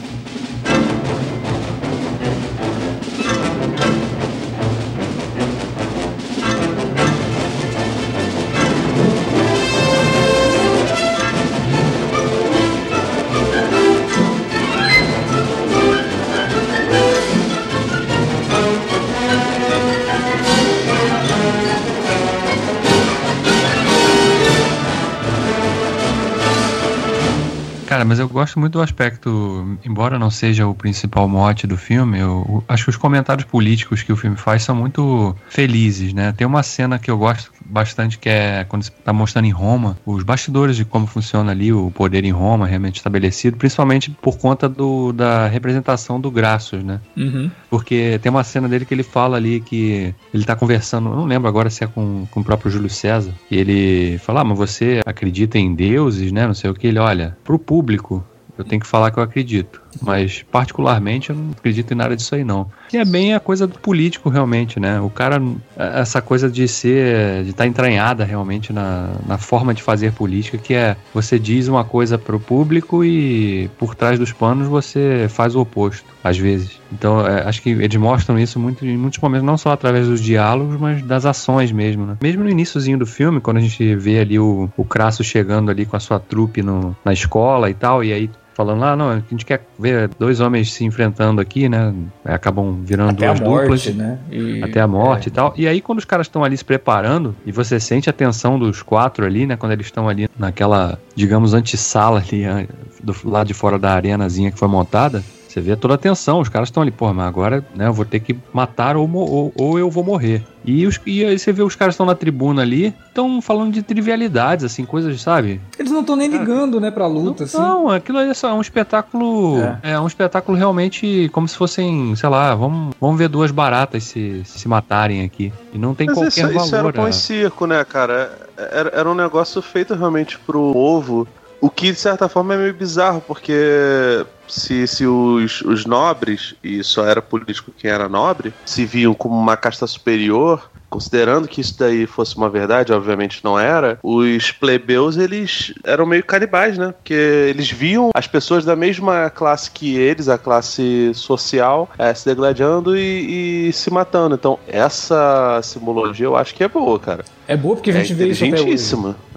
Mas eu gosto muito do aspecto, embora não seja o principal mote do filme, eu acho que os comentários políticos que o filme faz são muito felizes, né? Tem uma cena que eu gosto bastante que é quando está mostrando em Roma os bastidores de como funciona ali o poder em Roma realmente estabelecido, principalmente por conta do, da representação do Grassos, né? Uhum. Porque tem uma cena dele que ele fala ali que ele está conversando, eu não lembro agora se é com, com o próprio Júlio César, e ele fala, ah, mas você acredita em deuses, né? Não sei o que. Ele, olha, pro público, eu tenho que falar que eu acredito. Mas, particularmente, eu não acredito em nada disso aí, não. Que é bem a coisa do político, realmente, né? O cara, essa coisa de ser, de estar tá entranhada realmente na, na forma de fazer política, que é você diz uma coisa pro público e por trás dos panos você faz o oposto, às vezes. Então, é, acho que eles mostram isso muito, em muitos momentos, não só através dos diálogos, mas das ações mesmo, né? Mesmo no iníciozinho do filme, quando a gente vê ali o, o Crasso chegando ali com a sua trupe no, na escola e tal, e aí falando lá, ah, não, a gente quer ver dois homens se enfrentando aqui, né? Acabam virando até duas a morte, duplas. Né? E, até a morte é. e tal. E aí, quando os caras estão ali se preparando, e você sente a tensão dos quatro ali, né? Quando eles estão ali naquela, digamos, antessala ali, do lado de fora da arenazinha que foi montada. Você vê toda a tensão, os caras estão ali, pô, mas agora né, eu vou ter que matar ou, ou, ou eu vou morrer. E, os, e aí você vê os caras estão na tribuna ali, estão falando de trivialidades, assim, coisas, sabe? Eles não estão nem ligando, né, pra luta, não, assim. Não, aquilo é só um espetáculo. É. é. um espetáculo realmente como se fossem, sei lá, vamos, vamos ver duas baratas se, se matarem aqui. E não tem Mas qualquer isso, valor. Isso era um é. circo, né, cara? Era, era um negócio feito realmente pro povo. O que, de certa forma, é meio bizarro, porque se, se os, os nobres, e só era político quem era nobre, se viam como uma casta superior, considerando que isso daí fosse uma verdade, obviamente não era, os plebeus eles eram meio canibais, né? Porque eles viam as pessoas da mesma classe que eles, a classe social, é, se degladiando e, e, se matando. Então, essa simbologia eu acho que é boa, cara. É boa porque a gente é vê isso até hoje.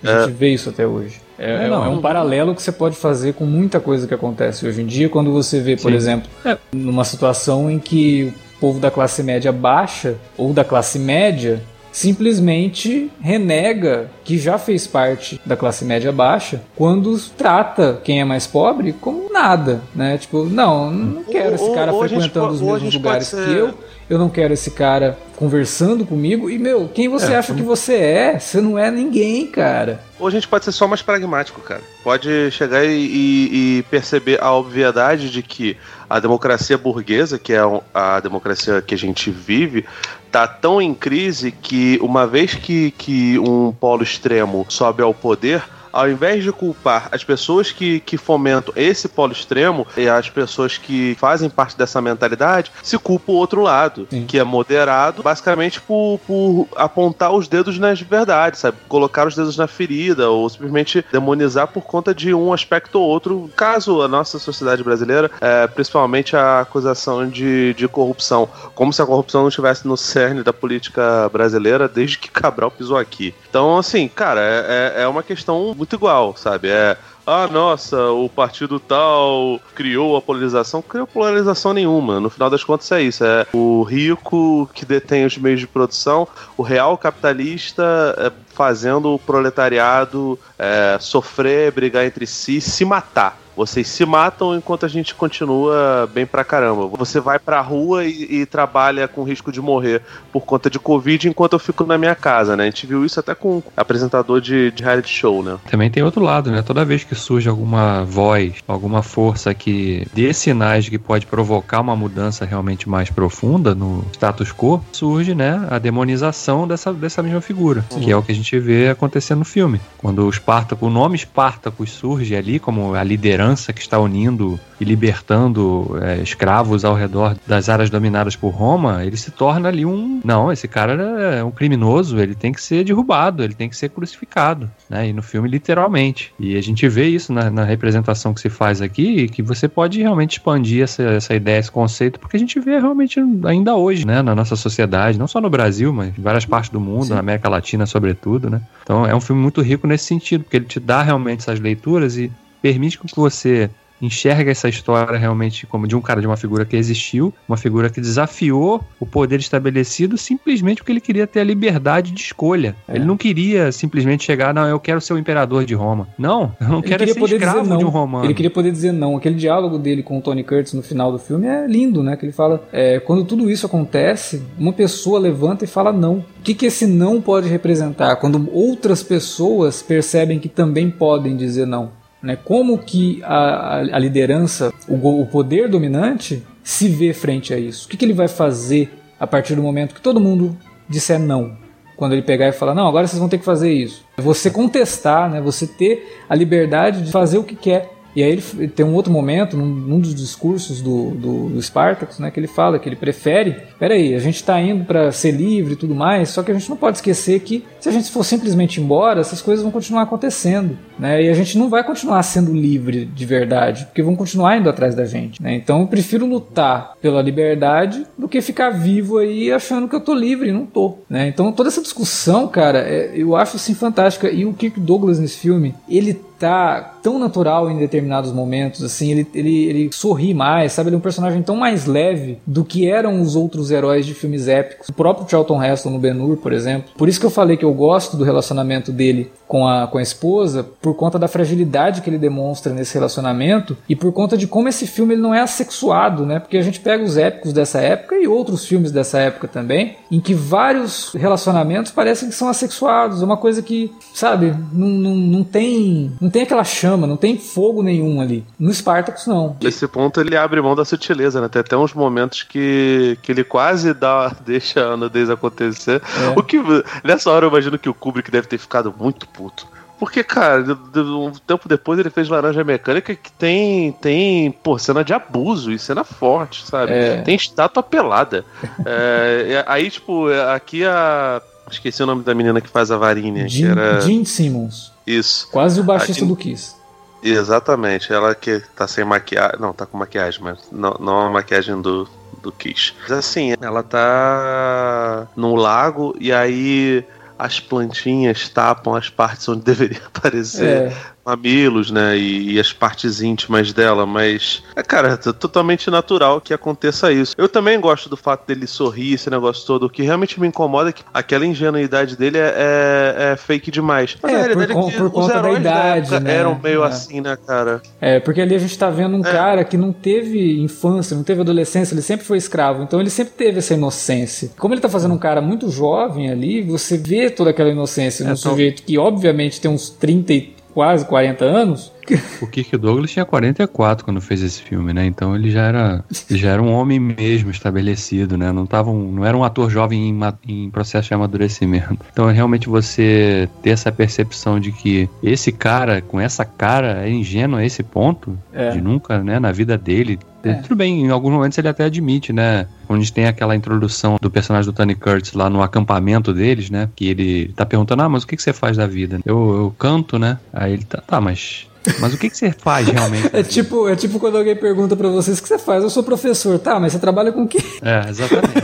A gente é. vê isso até hoje. É, é, é um paralelo que você pode fazer com muita coisa que acontece hoje em dia, quando você vê, por Sim. exemplo, é. numa situação em que o povo da classe média baixa ou da classe média simplesmente renega que já fez parte da classe média baixa quando trata quem é mais pobre como nada, né? Tipo, não, não quero esse cara ou, ou frequentando os mesmos lugares ser... que eu eu não quero esse cara conversando comigo. E, meu, quem você é, acha que você é? Você não é ninguém, cara. Ou a gente pode ser só mais pragmático, cara. Pode chegar e, e, e perceber a obviedade de que a democracia burguesa, que é a democracia que a gente vive, tá tão em crise que uma vez que, que um polo extremo sobe ao poder, ao invés de culpar as pessoas que, que fomentam esse polo extremo e as pessoas que fazem parte dessa mentalidade, se culpa o outro lado, Sim. que é moderado, basicamente por, por apontar os dedos nas verdades, sabe? Colocar os dedos na ferida ou simplesmente demonizar por conta de um aspecto ou outro. Caso a nossa sociedade brasileira, é, principalmente a acusação de, de corrupção, como se a corrupção não estivesse no cerne da política brasileira desde que Cabral pisou aqui. Então, assim, cara, é, é, é uma questão muito igual, sabe? É, ah, nossa, o partido tal criou a polarização. Criou polarização nenhuma. No final das contas é isso. É o rico que detém os meios de produção, o real capitalista é, fazendo o proletariado é, sofrer, brigar entre si, se matar. Vocês se matam enquanto a gente continua bem pra caramba. Você vai pra rua e, e, trabalha com risco de morrer por conta de Covid enquanto eu fico na minha casa, né? A gente viu isso até com apresentador de, de reality show, né? Também tem outro lado, né? Toda vez que surge alguma voz, alguma força que dê sinais de que pode provocar uma mudança realmente mais profunda no status quo, surge, né, a demonização dessa, dessa mesma figura, uhum. que é o que a gente vê acontecendo no filme. Quando o Espartaco, o nome Espartacus surge ali como a liderança que está unindo e libertando é, escravos ao redor das áreas dominadas por Roma, ele se torna ali um. Não, esse cara é um criminoso, ele tem que ser derrubado, ele tem que ser crucificado. Né? E no filme, literalmente. E a gente vê isso na, na representação que se faz aqui, que você pode realmente expandir essa, essa ideia, esse conceito, porque a gente vê realmente ainda hoje, né, na nossa sociedade, não só no Brasil, mas em várias partes do mundo, Sim. na América Latina, sobretudo, né? Então é um filme muito rico nesse sentido, porque ele te dá realmente essas leituras e permite que você enxerga essa história realmente como de um cara, de uma figura que existiu, uma figura que desafiou o poder estabelecido simplesmente porque ele queria ter a liberdade de escolha. É. Ele não queria simplesmente chegar, não, eu quero ser o imperador de Roma. Não, eu não ele quero ser escravo de um romano. Ele queria poder dizer não. Aquele diálogo dele com o Tony Curtis no final do filme é lindo, né? Que ele fala, é, quando tudo isso acontece, uma pessoa levanta e fala não. O que, que esse não pode representar? Quando outras pessoas percebem que também podem dizer não. Né? Como que a, a liderança, o, o, poder dominante, se vê frente a isso? O que, que ele vai fazer a partir do momento que todo mundo disser não? Quando ele pegar e falar, não, agora vocês vão ter que fazer isso. Você contestar, né? você ter a liberdade de fazer o que quer. E aí ele tem um outro momento, num, num dos discursos do, do, do, Spartacus, né, que ele fala que ele prefere, peraí, a gente está indo para ser livre e tudo mais, só que a gente não pode esquecer que se a gente for simplesmente embora, essas coisas vão continuar acontecendo, né, e a gente não vai continuar sendo livre de verdade, porque vão continuar indo atrás da gente, né, então eu prefiro lutar pela liberdade do que ficar vivo aí achando que eu tô livre e não tô, né, então toda essa discussão, cara, é, eu acho assim fantástica, e o Kirk Douglas nesse filme, ele tá tão natural em determinados momentos, assim, ele, ele, ele sorri mais, sabe? Ele é um personagem tão mais leve do que eram os outros heróis de filmes épicos. O próprio Charlton Heston no Ben-Hur, por exemplo. Por isso que eu falei que eu gosto do relacionamento dele com a, com a esposa, por conta da fragilidade que ele demonstra nesse relacionamento e por conta de como esse filme ele não é assexuado, né? Porque a gente pega os épicos dessa época e outros filmes dessa época também, em que vários relacionamentos parecem que são assexuados, é uma coisa que, sabe, não, não, não tem não tem aquela chama, não tem fogo nenhum ali. No Spartacus, não. Nesse ponto ele abre mão da sutileza, né? Tem até uns momentos que, que ele quase dá, deixa a nudez acontecer. É. O que, nessa hora eu imagino que o Kubrick deve ter ficado muito puto. Porque, cara, um tempo depois ele fez Laranja Mecânica que tem, tem pô, cena de abuso e cena forte, sabe? É. Tem estátua pelada. é, aí, tipo, aqui a. Esqueci o nome da menina que faz a varinha. Jean, que era... Jean Simmons. Isso. Quase o baixista do Kiss. Exatamente. Ela que tá sem maquiagem. Não, tá com maquiagem, mas não, não a maquiagem do, do Kiss. Mas assim, ela tá no lago e aí as plantinhas tapam as partes onde deveria aparecer. É mamilos, né? E, e, as partes íntimas dela, mas é, cara, é totalmente natural que aconteça isso. Eu também gosto do fato dele sorrir, esse negócio todo. O que realmente me incomoda é que aquela ingenuidade dele é, é, é fake demais. Mas é, a realidade por, é que por conta da idade, né? eram meio é. assim, né, cara? É, porque ali a gente tá vendo um é. cara que não teve infância, não teve adolescência, ele sempre foi escravo, então ele sempre teve essa inocência. Como ele tá fazendo um cara muito jovem ali, você vê toda aquela inocência num então... sujeito que obviamente tem uns 30 quase 40 anos. O Kirk Douglas tinha 44 quando fez esse filme, né? Então ele já era, ele já era um homem mesmo estabelecido, né? Não, tava um, não era um ator jovem em, em processo de amadurecimento. Então realmente você ter essa percepção de que esse cara, com essa cara, é ingênuo a esse ponto, é. de nunca, né, na vida dele, é. Tudo bem, em alguns momentos ele até admite, né? Onde tem aquela introdução do personagem do Tony Curtis lá no acampamento deles, né? Que ele tá perguntando, ah, mas o que, que você faz da vida? Eu, eu canto, né? Aí ele tá, tá, mas mas o que, que você faz realmente? é, tipo, é tipo quando alguém pergunta para vocês o que você faz. Eu sou professor, tá, mas você trabalha com o quê? É, exatamente.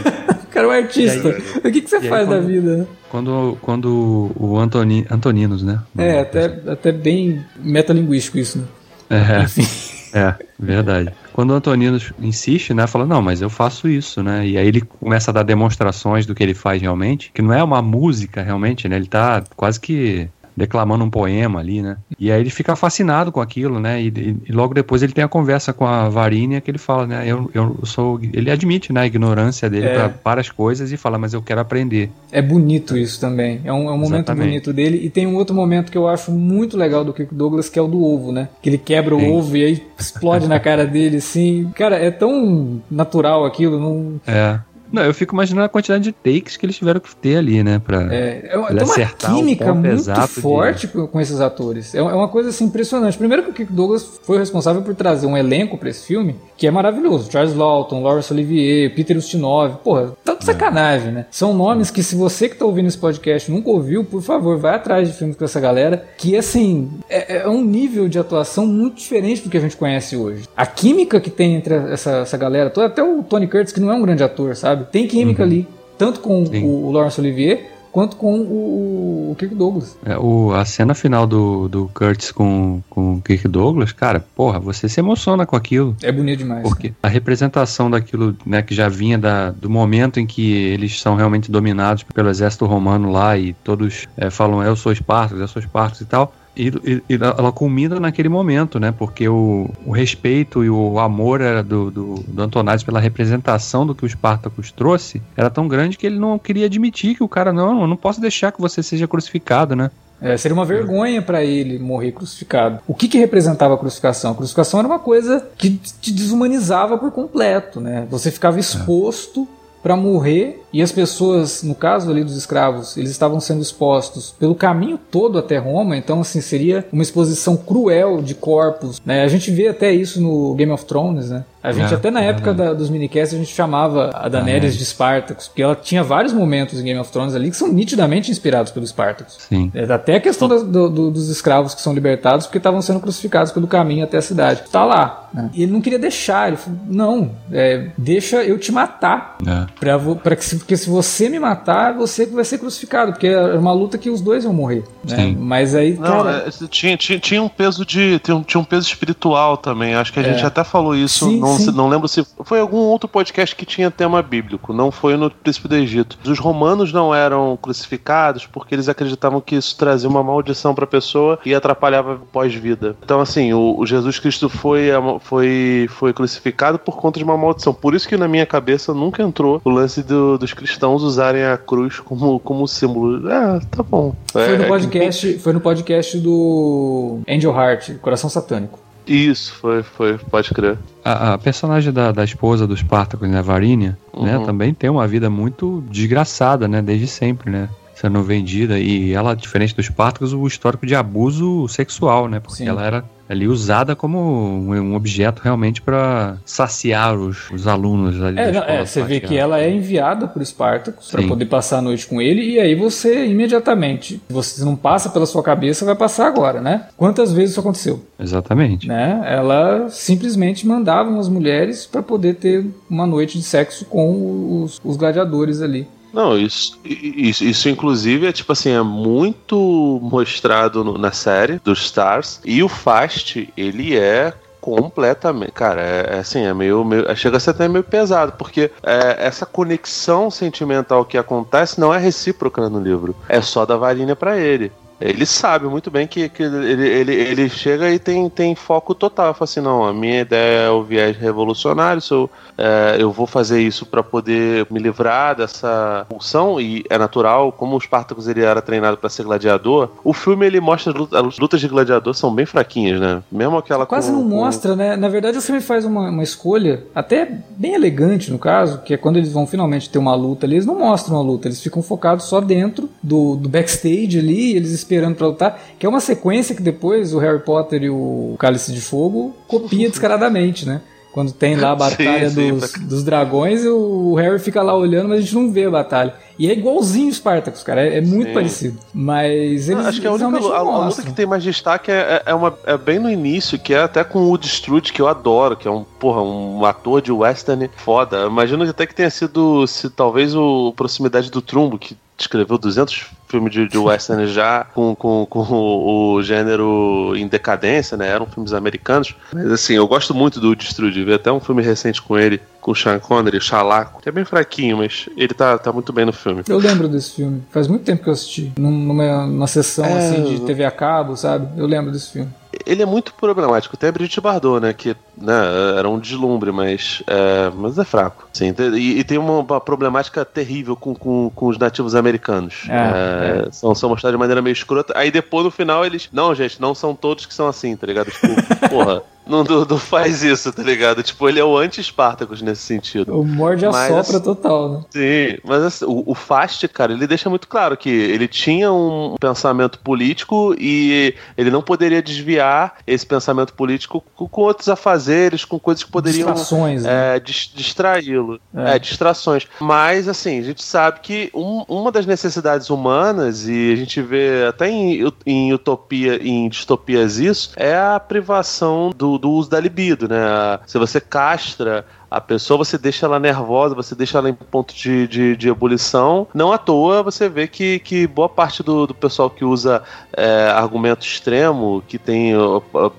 o cara é um artista. Aí, o que, que você faz aí, quando, da vida? Quando, quando o Antoni, Antoninos, né? É, até, até bem metalinguístico isso, né? É. Enfim. É, verdade. Quando o Antonino insiste, né, fala, não, mas eu faço isso, né? E aí ele começa a dar demonstrações do que ele faz realmente, que não é uma música realmente, né? Ele tá quase que declamando um poema ali, né? E aí ele fica fascinado com aquilo, né? E, e logo depois ele tem a conversa com a Varínia que ele fala, né? Eu, eu sou. Ele admite, né, a ignorância dele é. para várias coisas e fala, mas eu quero aprender. É bonito isso também. É um, é um momento bonito dele. E tem um outro momento que eu acho muito legal do Kirk Douglas, que é o do ovo, né? Que ele quebra Sim. o ovo e aí explode na cara dele, assim. Cara, é tão natural aquilo. Não... É. Não, eu fico imaginando a quantidade de takes que eles tiveram que ter ali, né? Pra é, é uma, acertar uma química muito forte de... com esses atores. É, é uma coisa assim impressionante. Primeiro que o Kirk Douglas foi responsável por trazer um elenco para esse filme que é maravilhoso. Charles Lawton, Laurence Olivier, Peter Ustinov. Porra, tá de é. sacanagem, né? São nomes que se você que tá ouvindo esse podcast nunca ouviu, por favor, vai atrás de filmes com essa galera. Que, assim, é, é um nível de atuação muito diferente do que a gente conhece hoje. A química que tem entre essa, essa galera toda, até o Tony Curtis, que não é um grande ator, sabe? Tem química uhum. ali. Tanto com o, o Laurence Olivier quanto com o, o Kirk Douglas. É, o, a cena final do, do Curtis com, com o Kirk Douglas, cara, porra, você se emociona com aquilo. É bonito demais. Porque a representação daquilo, né, que já vinha da, do momento em que eles são realmente dominados pelo exército romano lá e todos é, falam eu sou Espartacus, eu sou Espartacus e tal. E, e, e, ela culmina naquele momento, né? Porque o, o respeito e o amor era do, do, do Antonários pela representação do que o Espartacus trouxe era tão grande que ele não queria admitir que o cara, não, eu não posso deixar que você seja crucificado, né? É, seria uma vergonha para ele morrer crucificado. O que, que representava a crucificação? A crucificação era uma coisa que te desumanizava por completo, né? Você ficava exposto para morrer e as pessoas, no caso ali dos escravos, eles estavam sendo expostos pelo caminho todo até Roma, então assim seria uma exposição cruel de corpos. Né? A gente vê até isso no Game of Thrones, né? A gente é, até na é época da, dos minicasts a gente chamava a Daenerys de Spartacus, porque ela tinha vários momentos em Game of Thrones ali que são nitidamente inspirados pelo Spartacus. Sim. É, até a questão do, do, dos escravos que são libertados porque estavam sendo crucificados pelo caminho até a cidade. Tá lá. Né? E ele não queria deixar, ele falou, não, é, deixa eu te matar. É. Pra, pra que, porque se você me matar, você vai ser crucificado, porque era uma luta que os dois iam morrer. Né? Mas aí, não, cara... É, tinha, tinha, tinha um peso de. Tinha um, tinha um peso espiritual também. Acho que a é. gente até falou isso. Sim, não, sim. não lembro se foi algum outro podcast que tinha tema bíblico, não foi no Príncipe do Egito. Os romanos não eram crucificados porque eles acreditavam que isso trazia uma maldição para a pessoa e atrapalhava pós-vida. Então, assim, o, o, Jesus Cristo foi, foi, foi crucificado por conta de uma maldição. Por isso que na minha cabeça nunca entrou o lance do, dos cristãos usarem a cruz como, como símbolo. Ah, tá bom. Foi, é, no podcast, é, foi no podcast do Angel Heart, Coração Satânico. Isso, foi, foi, pode crer. A, a personagem da, da esposa do Spartacus, né, Varínia, né, uhum. né, também tem uma vida muito desgraçada, né, desde sempre, né, sendo vendida, e ela, diferente dos Spartacus, o histórico de abuso sexual, né, porque Sim. ela era ali usada como um, objeto realmente para saciar os, os alunos ali é, não, é, você vê que ela é enviada por Spartacus para poder passar a noite com ele e aí você imediatamente, você não passa pela sua cabeça, vai passar agora, né? Quantas vezes isso aconteceu? Exatamente. Né? Ela simplesmente mandava as mulheres para poder ter uma noite de sexo com os, os gladiadores ali. Não, isso, isso, isso inclusive é tipo assim, é muito mostrado no, na série dos Stars. E o Fast, ele é completamente. Cara, é, é, assim, é meio, meio. Chega a ser até meio pesado, porque é, essa conexão sentimental que acontece não é recíproca no livro. É só da Varinha para ele. Ele sabe muito bem que, que ele, ele, ele chega e tem, tem foco total. Fala assim: não, a minha ideia é o viés revolucionário, eu, é, eu vou fazer isso para poder me livrar dessa pulsão, e é natural, como o Spartacus ele era treinado para ser gladiador, o filme ele mostra as lutas de gladiador são bem fraquinhas, né? Mesmo aquela Quase com, não com... mostra, né? Na verdade, o filme faz uma, uma escolha, até bem elegante no caso, que é quando eles vão finalmente ter uma luta ali, eles não mostram a luta, eles ficam focados só dentro do, do backstage ali, eles esperando para lutar, que é uma sequência que depois o Harry Potter e o Cálice de Fogo copia descaradamente, né? Quando tem lá a batalha sim, dos, sim. dos dragões, o Harry fica lá olhando, mas a gente não vê a batalha. E é igualzinho o Spartacus, cara. É, é muito sim. parecido. Mas eles. Acho que a única a, a luta que tem mais destaque é, é, uma, é bem no início, que é até com o Strud, que eu adoro, que é um, porra, um ator de western foda. Imagino até que tenha sido, se talvez o Proximidade do Trumbo, que escreveu 200 filmes de, de western já com, com, com o, o, gênero em decadência, né? Eram filmes americanos. Mas assim, eu gosto muito do Destrude. Vi até um filme recente com ele, com o Sean Connery, Chalaco, que é bem fraquinho, mas ele tá, tá muito bem no filme. Eu lembro desse filme. Faz muito tempo que eu assisti. Numa, numa sessão é... assim de TV a cabo, sabe? Eu lembro desse filme ele é muito problemático. Tem a Brigitte Bardot, né? Que né, era um deslumbre, mas é, mas é fraco. Sim, e, e tem uma, uma, problemática terrível com, com, com os nativos americanos. É, é, é. São, são mostrados de maneira meio escrota. Aí depois, no final, eles. Não, gente, não são todos que são assim, tá ligado? Tipo, porra. Não, não, faz isso, tá ligado? Tipo, ele é o anti-Spartacus nesse sentido. O morde a sopra assim, total, né? Sim, mas assim, o, o Fast, cara, ele deixa muito claro que ele tinha um pensamento político e ele não poderia desviar esse pensamento político com, com outros afazeres, com coisas que poderiam distrações, é, né? distraí-lo. É. é. distrações. Mas, assim, a gente sabe que um, uma das necessidades humanas, e a gente vê até em, em utopia, em distopias isso, é a privação do do, uso da libido, né? Se você castra A pessoa você deixa ela nervosa, você deixa ela em ponto de, de, de ebulição. Não à toa você vê que, que boa parte do, do pessoal que usa é, argumento extremo, que tem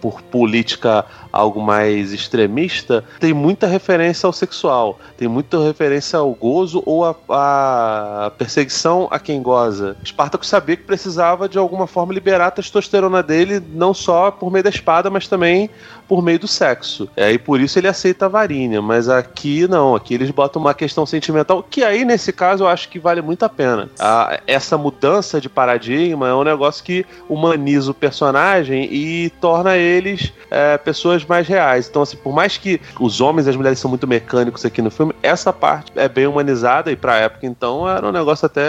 por política algo mais extremista, tem muita referência ao sexual, tem muita referência ao gozo ou a perseguição a quem goza. Espartaco sabia que precisava de alguma forma liberar a testosterona dele, não só por meio da espada, mas também por meio do sexo. É, e por isso ele aceita a varinha, mas aqui não, aqui eles botam uma questão sentimental, que aí nesse caso eu acho que vale muito a pena. A, essa mudança de paradigma é um negócio que humaniza o personagem e torna eles é, pessoas mais reais. Então, assim, por mais que os homens e as mulheres são muito mecânicos aqui no filme, essa parte é bem humanizada e pra época então era um negócio até,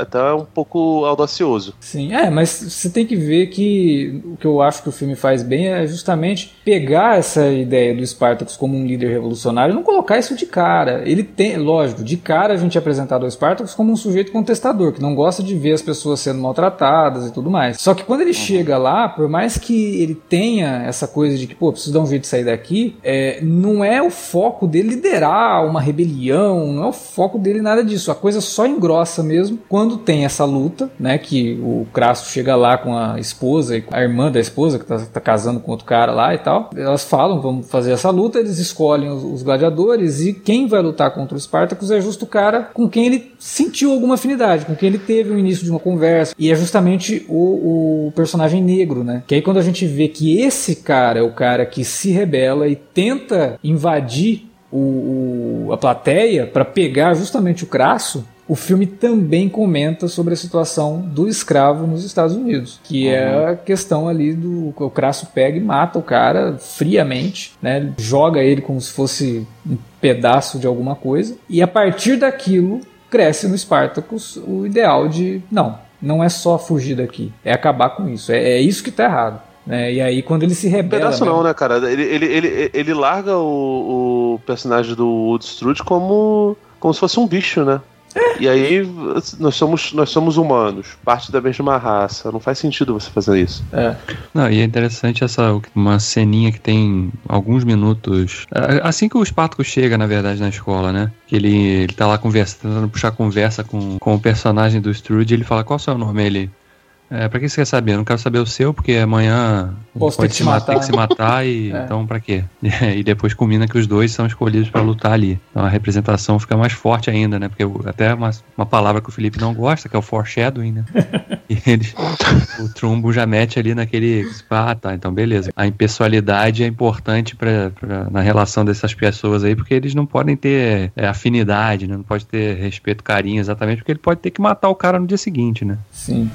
até um pouco audacioso. Sim, é, mas você tem que ver que o que eu acho que o filme faz bem é justamente pegar essa ideia do Spartacus como um líder revolucionário e não colocar isso de cara. Ele tem, lógico, de cara a gente é apresentado ao Spartacus como um sujeito contestador, que não gosta de ver as pessoas sendo maltratadas e tudo mais. Só que quando ele uhum. chega lá, por mais que ele tenha essa coisa de que, pô, preciso dar um jeito de sair daqui, é, não é o foco dele liderar uma rebelião, não é o foco dele nada disso. A coisa só engrossa mesmo quando tem essa luta, né? Que o Crasso chega lá com a esposa e a irmã da esposa, que tá, tá casando com outro cara lá e tal. Elas falam, vamos fazer essa luta, eles escolhem os, os gladiadores e quem vai lutar contra os Espartacus é justo o cara com quem ele sentiu alguma afinidade, com quem ele teve o início de uma conversa. E é justamente o, o personagem negro, né? Que aí quando a gente vê que esse cara é o cara que se rebela e tenta invadir o, o, a plateia para pegar justamente o Crasso, o filme também comenta sobre a situação do escravo nos Estados Unidos, que é uhum. é a questão ali do o Crasso pega e mata o cara friamente, né? Joga ele como se fosse um pedaço de alguma coisa e a partir daquilo cresce no Spartacus o ideal de não, não é só fugir daqui, é acabar com isso, é, é isso que está errado. Né? E aí, quando ele se rebela. Pedaço mesmo... não, né, cara? Ele, ele, ele, ele larga o, o personagem do Woodstrude como, como se fosse um bicho, né? É. E aí nós somos, nós somos humanos, parte da mesma raça. Não faz sentido você fazer isso. É. Não, e é interessante essa uma ceninha que tem alguns minutos. É, assim que o Espartaco chega, na verdade, na escola, né? Que ele, ele tá lá conversa, tentando puxar conversa com, com o personagem do Strude, ele fala qual é o seu nome? Ele. É, pra que você quer saber? Eu não quero saber o seu, porque amanhã Posso pode se matar. Tem que se matar e é. então pra quê? E depois combina que os dois são escolhidos para lutar ali. Então a representação fica mais forte ainda, né? Porque até uma, uma palavra que o Felipe não gosta, que é o foreshadowing, né? e eles, o Trumbo já mete ali naquele. Ah, tá, então beleza. A impessoalidade é importante pra, pra, na relação dessas pessoas aí, porque eles não podem ter é, afinidade, né? Não pode ter respeito, carinho, exatamente, porque ele pode ter que matar o cara no dia seguinte, né? Sim.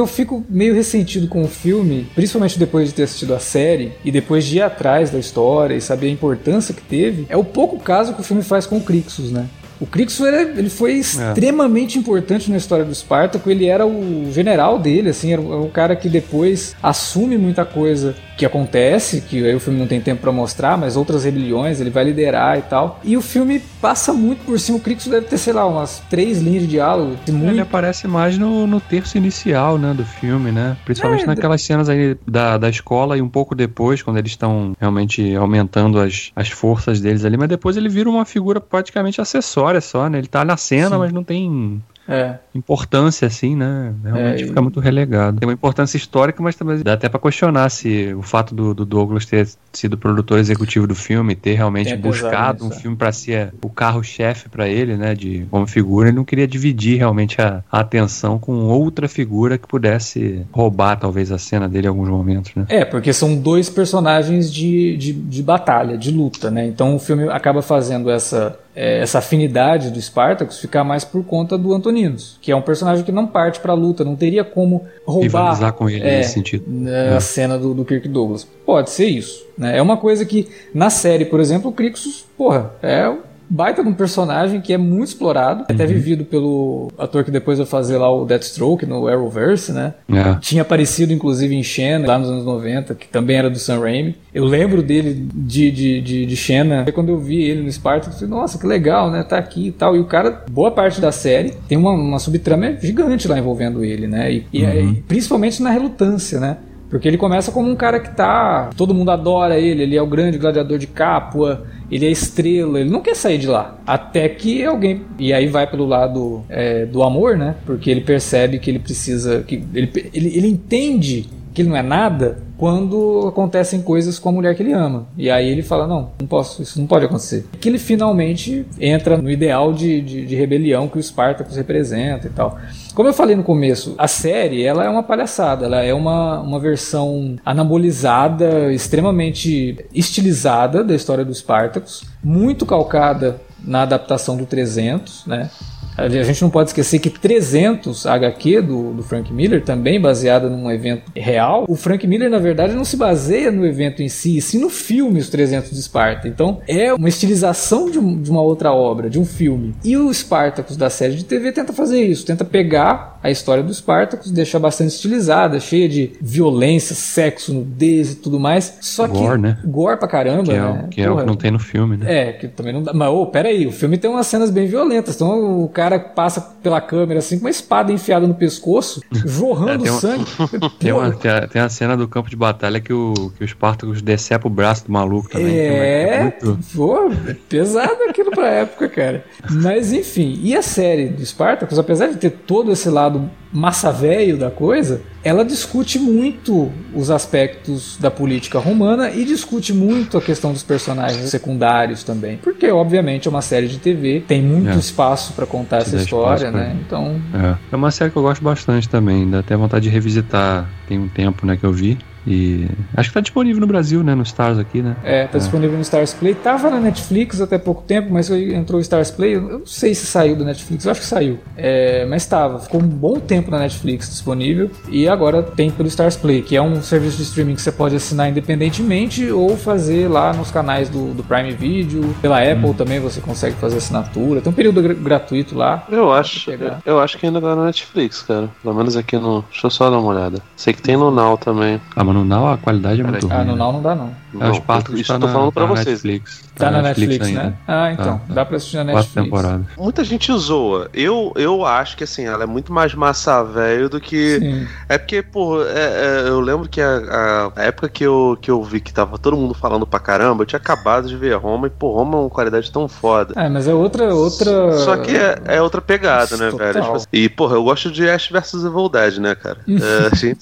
Que eu fico meio ressentido com o filme, principalmente depois de ter assistido a série e depois de ir atrás da história e saber a importância que teve, é o pouco caso que o filme faz com o Crixus, né? O Crixus ele foi é. extremamente é. importante na história do Espartaco. Ele era o general dele, assim, era um cara que depois assume muita coisa que acontece, que aí o filme não tem tempo para mostrar, mas outras rebeliões ele vai liderar e tal. E o filme passa muito por cima. O Crixus deve ter, sei lá, umas três linhas de diálogo. Muito... Ele aparece mais no, no terço inicial, né, do filme, né? Principalmente é, naquelas cenas aí da, da escola e um pouco depois, quando eles estão realmente aumentando as, as forças deles ali. Mas depois ele vira uma figura praticamente acessória só, né? Ele tá na cena, Sim. mas não tem é. importância, assim, né? Realmente é, fica muito relegado. Tem uma importância histórica, mas também dá até para questionar se o fato do, do, Douglas ter sido produtor executivo do filme, ter realmente buscado um filme para ser o carro-chefe para ele, né? De como figura, ele não queria dividir realmente a, a, atenção com outra figura que pudesse roubar, talvez, a cena dele em alguns momentos, né? É, porque são dois personagens de, de, de batalha, de luta, né? Então o filme acaba fazendo essa é, essa afinidade do Spartacus ficar mais por conta do Antoninos, que é um personagem que não parte para a luta, não teria como roubar Rivalizar com ele é, nesse sentido. A é. cena do, do Kirk Douglas. Pode ser isso. Né? É uma coisa que na série, por exemplo, o Crixus, porra, é baita de um personagem que é muito explorado, até Uhum. vivido pelo ator que depois vai fazer lá o Deathstroke no Arrowverse, né? É. Tinha aparecido, inclusive, em Xena, lá nos anos 90, que também era do Sam Raimi. Eu lembro dele de, de, de, de Xena. Quando eu vi ele no Spartacus, eu falei, nossa, que legal, né? Tá aqui e tal. E o cara, boa parte da série, tem uma, uma subtrama gigante lá envolvendo ele, né? E, e- Uhum. e principalmente na relutância, né? Porque ele começa como um cara que tá. Todo mundo adora ele, ele é o grande gladiador de Capua, ele é estrela, ele não quer sair de lá. Até que alguém. E aí vai pelo lado é, do amor, né? Porque ele percebe que ele precisa. que ele, ele, ele entende que ele não é nada quando acontecem coisas com a mulher que ele ama. E aí ele fala: Não, não posso, isso não pode acontecer. Que ele finalmente entra no ideal de, de, de rebelião que o Spartacus representa e tal. Como eu falei no começo, a série ela é uma palhaçada, ela é uma, uma versão anabolizada, extremamente estilizada da história do Spartacus, muito calcada na adaptação do 300, né? A gente não pode esquecer que 300 HQ do, do Frank Miller, também baseada num evento real, o Frank Miller, na verdade, não se baseia no evento em si, e sim no filme Os 300 de Esparta. Então, é uma estilização de, um- de uma outra obra, de um filme. E o Spartacus da série de TV tenta fazer isso, tenta pegar a história do Spartacus, deixar bastante estilizada, cheia de violência, sexo, nudez e tudo mais. Só que Gore, né? gore pra caramba, Que é, né? que, é o que não tem no filme, né? É, que também não dá. Mas, ô, peraí, o filme tem umas cenas bem violentas. Então o cara passa pela câmera assim com uma espada enfiada no pescoço, jorrando É, tem uma- sangue. Tem uma, tem, a, tem a cena do campo de batalha que o, que o Spartacus decepa o braço do maluco também. É, muito- pô, pesado aquilo pra época, cara. Mas enfim, e a série do Spartacus, apesar de ter todo esse lado massa velho da coisa, ela discute muito os aspectos da política romana e discute muito a questão dos personagens secundários também. Porque, obviamente, é uma série de TV, tem muito É. espaço pra contar essa dá história, espaço pra- né? Então, É. É uma série que eu gosto bastante também. Dá até vontade de revisitar. Tem um tempo, né, que eu vi. E acho que tá disponível no Brasil, né? No Stars aqui, né? É, tá disponível no Stars Play. Tava na Netflix até pouco tempo, mas entrou o Stars Play. Eu não sei se saiu da Netflix, eu acho que saiu. É, mas tava. Ficou um bom tempo na Netflix disponível. E agora tem pelo Stars Play, que é um serviço de streaming que você pode assinar independentemente ou fazer lá nos canais do, do Prime Video. Pela Apple também você consegue fazer assinatura. Tem um período gra- gratuito lá. Eu acho, eu acho que ainda tá na Netflix, cara. Pelo menos aqui no. Deixa eu só dar uma olhada. Sei que tem no Now também. Ah, mas no Now a qualidade é muito ruim. Ah, no né? Now não dá não. É, Não, o Spartacus isso tá eu tô na, falando pra tá na vocês. Netflix. Tá na Netflix, ainda. né? Ah, então. Tá, tá. Dá pra assistir na Quatro Netflix. temporadas. Muita gente zoa. Eu, eu acho que assim, ela é muito mais massa velho do que. Sim. É porque, pô, é- é, eu lembro que a, a- época que eu, que eu vi que tava todo mundo falando pra caramba, eu tinha acabado de ver Roma e, pô, Roma é uma qualidade tão foda. É, mas é outra. outra... Só que é, é outra pegada, né, Total. velho? Tipo assim, e, porra, eu gosto de Ash vs Evil Dead, né, cara? É, a, gente,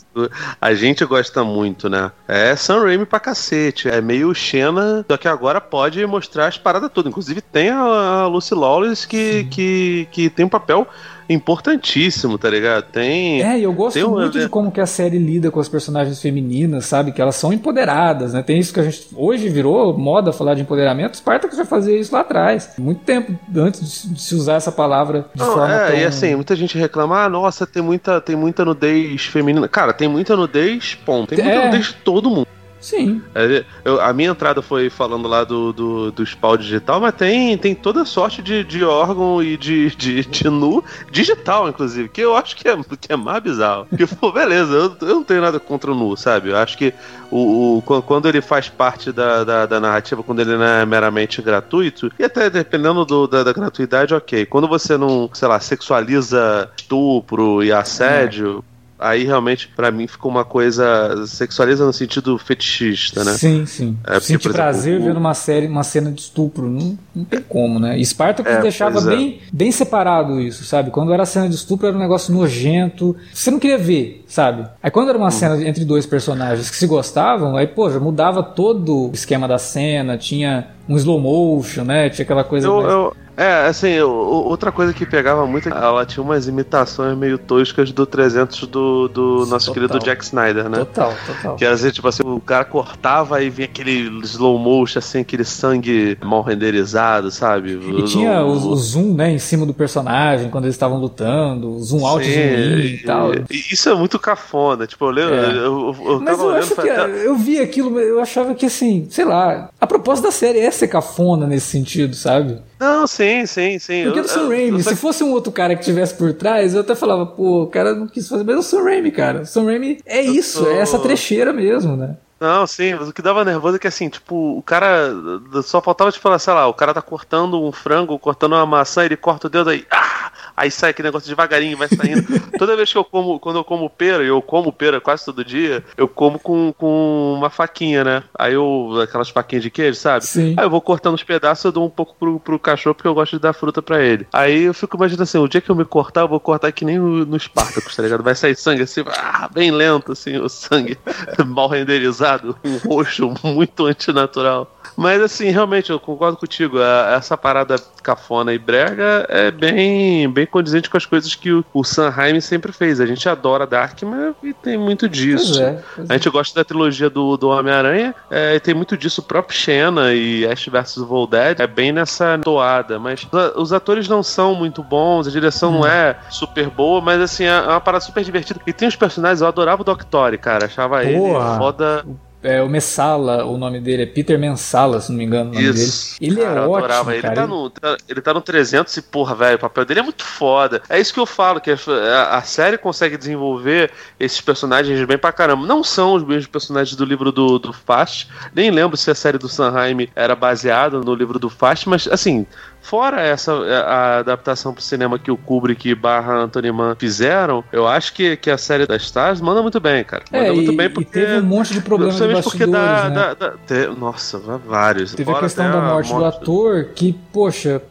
a gente gosta muito, né? É Sam Raimi pra cacete. É meio Xena, só que agora pode mostrar as paradas todas. Inclusive tem a, Lucy Lawless que, que, que tem um papel importantíssimo, tá ligado? Tem. É, e eu gosto Tem um- muito de como que a série lida com as personagens femininas, sabe? Que elas são empoderadas, né? Tem isso que a gente hoje virou moda falar de empoderamento. Spartacus já fazia isso lá atrás. Muito tempo antes de se usar essa palavra de Não, forma é, tão... e assim, muita gente reclama, ah, nossa, tem muita, tem muita nudez feminina. Cara, tem muita nudez, ponto. Tem muita É. nudez de todo mundo. Sim. É, eu- a minha entrada foi falando lá do, do, do spawn digital, mas tem, tem toda sorte de, de órgão e de, de, de nu digital, inclusive, que eu acho que é, que é mais bizarro. Porque, pô, beleza, eu, eu não tenho nada contra o nu, sabe? Eu acho que o, o- quan- quando ele faz parte da, da, da narrativa, quando ele não é meramente gratuito, e até dependendo do- da, da gratuidade, ok. Quando você não, sei lá, sexualiza estupro e assédio. Aí realmente, pra mim, ficou uma coisa. sexualiza no sentido fetichista, né? Sim, sim. É, porque, exemplo, prazer o- vendo uma série, uma cena de estupro. Não, não tem como, né? E Spartacus É, deixava é. bem, bem separado isso, sabe? Quando era cena de estupro era um negócio nojento. Você não queria ver, sabe? Aí quando Hum. era uma cena entre dois personagens que se gostavam, aí, pô, já mudava todo o esquema da cena, tinha um slow motion, né? Tinha aquela coisa. Eu, mais- eu- é, assim, eu- o- outra coisa que pegava muito, ela tinha umas imitações meio toscas do 300 do, do nosso Total. querido Jack Snyder, né? Total, total. Que era assim, tipo assim, o cara cortava e vinha aquele slow motion, assim, aquele sangue mal renderizado, sabe? E tinha o, o zoom, né, em cima do personagem quando eles estavam lutando, o zoom out, Sim, zoom in e tal. Isso é muito cafona. Tipo, eu lembro, É. eu, eu, eu Mas eu acho que falei, tá- eu vi aquilo, eu achava que assim, sei lá, a proposta da série é ser cafona nesse sentido, sabe? Não, sim, sim, sim. Porque é do Sam Raimi. Se fosse um outro cara que tivesse por trás, eu até falava, pô, o cara não quis fazer. Mas é o Sam Raimi, cara. O Sam Raimi é isso, tô... é essa trecheira mesmo, né? Não, sim, mas o que dava nervoso é que assim, tipo, o cara só faltava tipo sei lá, o cara tá cortando um frango, cortando uma maçã, ele corta o dedo aí, ah! Aí sai aquele negócio devagarinho, vai saindo. Toda vez que eu como, quando eu como pera, e eu como pera quase todo dia, eu como com, com uma faquinha, né? Aí eu, aquelas faquinhas de queijo, sabe? Sim. Aí eu vou cortando os pedaços, eu dou um pouco pro, pro cachorro, porque eu gosto de dar fruta pra ele. Aí eu fico imaginando assim, o dia que eu me cortar, eu vou cortar que nem no, no tá ligado? Vai sair sangue assim, ah, bem lento, assim, o sangue mal renderizado, um roxo muito antinatural. Mas assim, realmente, eu concordo contigo. essa parada cafona e brega é bem, bem condizente com as coisas que o, o Sanheim sempre fez. A gente adora Darkman e tem muito disso. Pois é, pois a gente é. gosta da trilogia do, do Homem-Aranha é, e tem muito disso. O próprio Xena e Ash vs. Evil Dead é bem nessa toada. Mas os atores não são muito bons, a direção hum. não é super boa, mas assim, é uma parada super divertida. E tem os personagens, eu adorava o Doctor, cara. Achava Boa. ele foda é, o Messala, o nome dele é Peter Mensala, se não me engano. O nome isso. Dele. Ele cara, é ótimo. Ele, cara. Tá no, ele tá no 300 e, porra, velho, o papel dele é muito foda. É isso que eu falo, que a, a, série consegue desenvolver esses personagens bem pra caramba. Não são os mesmos personagens do livro do, do Fast. Nem lembro se a série do Sanheim era baseada no livro do Fast, mas, assim, Fora essa a adaptação pro cinema que o Kubrick barra Anthony Mann fizeram, eu acho que, que a série das Stars manda muito bem, cara. Manda é, muito e, bem porque. E teve um monte de problemas bastidores, porque dá, né? dá, dá, te, nossa, vários. Teve Fora a questão da morte, morte do ator que, poxa,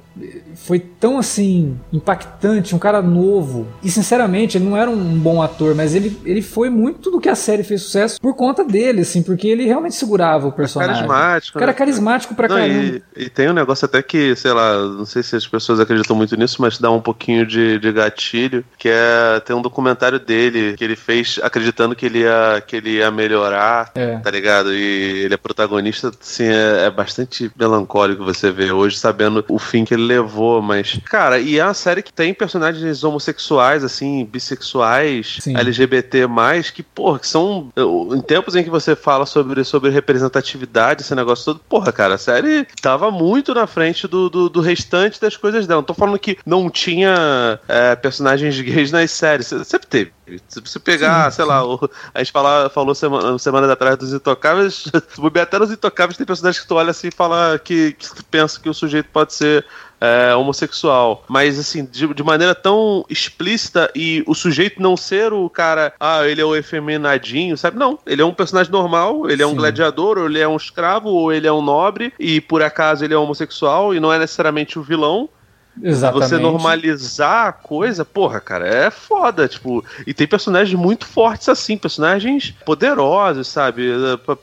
foi tão assim impactante, um cara novo. E sinceramente, ele não era um bom ator, mas ele, ele foi muito do que a série fez sucesso por conta dele, assim, porque ele realmente segurava o personagem. Carismático. O cara né? carismático pra não, caramba. E, e, tem um negócio até que, sei lá, não sei se as pessoas acreditam muito nisso, mas dá um pouquinho de, de gatilho, que é tem um documentário dele que ele fez acreditando que ele ia, que ele ia melhorar, é. tá ligado? E ele é protagonista, assim, é, é bastante melancólico você ver hoje, sabendo o fim que ele levou, mas. Cara, e é uma série que tem personagens homossexuais, assim, bissexuais, Sim. LGBT, que, porra, que são. Em tempos em que você fala sobre, sobre representatividade, esse negócio todo, porra, cara, a série tava muito na frente do, do, do restante das coisas dela. Não tô falando que não tinha é, personagens gays nas séries. Sempre teve. Se você pegar, sim, sei sim. lá, o, a gente fala, falou semana, semanas atrás dos Intocáveis, até nos Intocáveis tem personagens que tu olha assim e fala que, que pensa que o sujeito pode ser é, homossexual, mas assim, de, de, maneira tão explícita e o sujeito não ser o cara, ah, ele é o efeminadinho, sabe? Não, ele é um personagem normal, ele é um gladiador, ou ele é um escravo, ou ele é um nobre, e por acaso ele é homossexual e não é necessariamente o vilão. Exatamente. Você normalizar a coisa, porra, cara, é foda, tipo, e tem personagens muito fortes assim, personagens poderosos, sabe?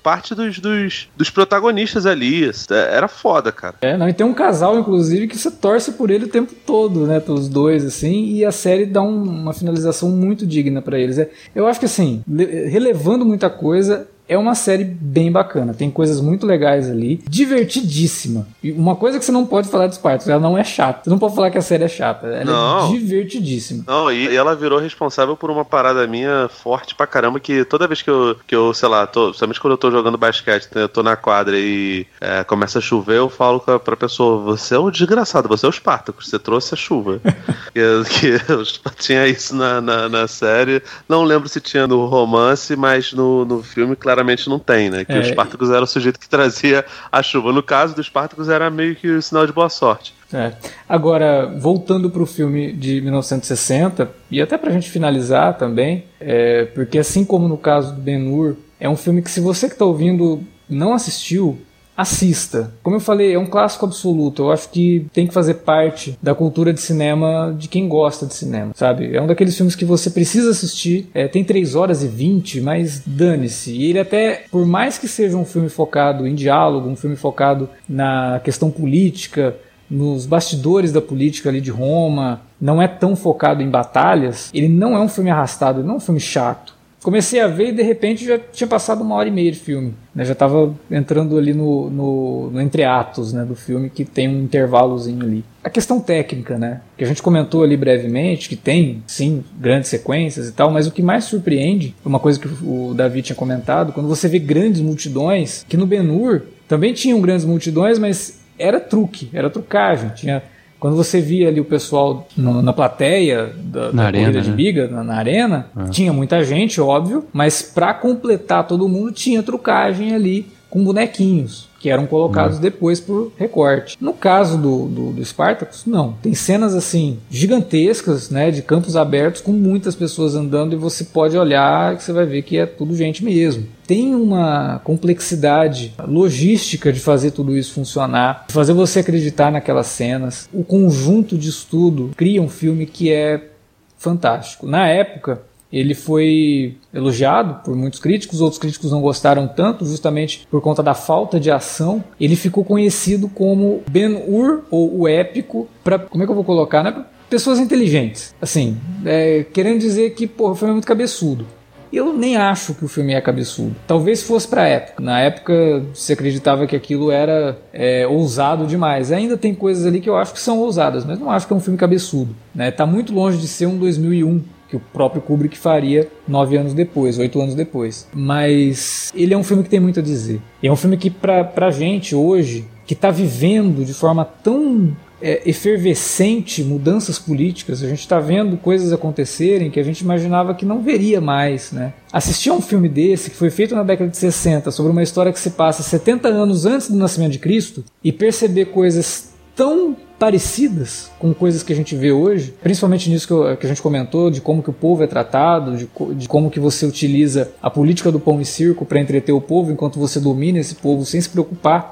Parte dos, dos, dos protagonistas ali, era foda, cara. É, não, e tem um casal, inclusive, que você torce por ele o tempo todo, né, os dois, assim, e a série dá um, uma finalização muito digna para eles. É, eu acho que, assim, relevando muita coisa, é uma série bem bacana, tem coisas muito legais ali, divertidíssima. E uma coisa que você não pode falar de Spartacus, ela não é chata. Você não pode falar que a série é chata, ela é não. é divertidíssima. Não, e ela virou responsável por uma parada minha forte pra caramba, que toda vez que eu, que eu sei lá, tô, somente quando eu tô jogando basquete, eu tô na quadra e é, começa a chover, eu falo pra pessoa, você é um desgraçado, você é o Spartacus, você trouxe a chuva. que, que tinha isso na, na, na, série, não lembro se tinha no romance, mas no, no filme, claro, claramente não tem, né? Que é. o Spartacus era o sujeito que trazia a chuva. No caso do Spartacus era meio que o sinal de boa sorte. É. Agora, voltando para o filme de 1960, e até para a gente finalizar também, é, porque assim como no caso do Ben-Hur, é um filme que se você que está ouvindo não assistiu, assista. Como eu falei, é um clássico absoluto. Eu acho que tem que fazer parte da cultura de cinema de quem gosta de cinema, sabe? É um daqueles filmes que você precisa assistir. É, tem 3 horas e 20, mas dane-se. E ele até, por mais que seja um filme focado em diálogo, um filme focado na questão política, nos bastidores da política ali de Roma, não é tão focado em batalhas, ele não é um filme arrastado, não é um filme chato comecei a ver e de repente já tinha passado uma hora e meia de filme. Né? Já estava entrando ali no, no, no entreatos né, do filme, que tem um intervalozinho ali. A questão técnica, né? Que a gente comentou ali brevemente, que tem, sim, grandes sequências e tal, mas o que mais surpreende, uma coisa que o Davi tinha comentado, quando você vê grandes multidões, que no Ben-Hur também tinham grandes multidões, mas era truque, era trucagem. Tinha quando você via ali o pessoal no, na plateia da, na da arena, corrida de né? biga, na, na arena, é. tinha muita gente, óbvio, mas para completar todo mundo tinha trucagem ali com bonequinhos que eram colocados uhum. depois por recorte. No caso do, do, do Spartacus, não. Tem cenas assim gigantescas, né, de campos abertos com muitas pessoas andando e você pode olhar e você vai ver que é tudo gente mesmo. Tem uma complexidade logística de fazer tudo isso funcionar, de fazer você acreditar naquelas cenas. O conjunto de estudo cria um filme que é fantástico. Na época, ele foi elogiado por muitos críticos, outros críticos não gostaram tanto, justamente por conta da falta de ação. Ele ficou conhecido como Ben-Hur, ou o épico, para como é que eu vou colocar, né? Pessoas inteligentes. Assim, é, querendo dizer que pô, o filme é muito cabeçudo. Eu nem acho que o filme é cabeçudo. Talvez fosse para época. Na época se acreditava que aquilo era é, ousado demais. Ainda tem coisas ali que eu acho que são ousadas, mas não acho que é um filme cabeçudo. Né? Tá muito longe de ser um 2001 que o próprio Kubrick faria nove anos depois, oito anos depois. Mas ele é um filme que tem muito a dizer. E é um filme que, pra, pra gente hoje, que está vivendo de forma tão é, efervescente mudanças políticas, a gente está vendo coisas acontecerem que a gente imaginava que não veria mais. Né? Assistir a um filme desse, que foi feito na década de 60, sobre uma história que se passa 70 anos antes do nascimento de Cristo, e perceber coisas tão parecidas com coisas que a gente vê hoje, principalmente nisso que, eu, que, a gente comentou, de como que o povo é tratado, de, de como que você utiliza a política do pão e circo para entreter o povo, enquanto você domina esse povo sem se preocupar,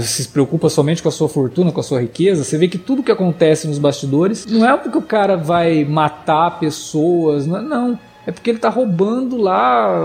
se preocupa somente com a sua fortuna, com a sua riqueza, você vê que tudo que acontece nos bastidores não é porque o cara vai matar pessoas, não, é, não é porque ele está roubando lá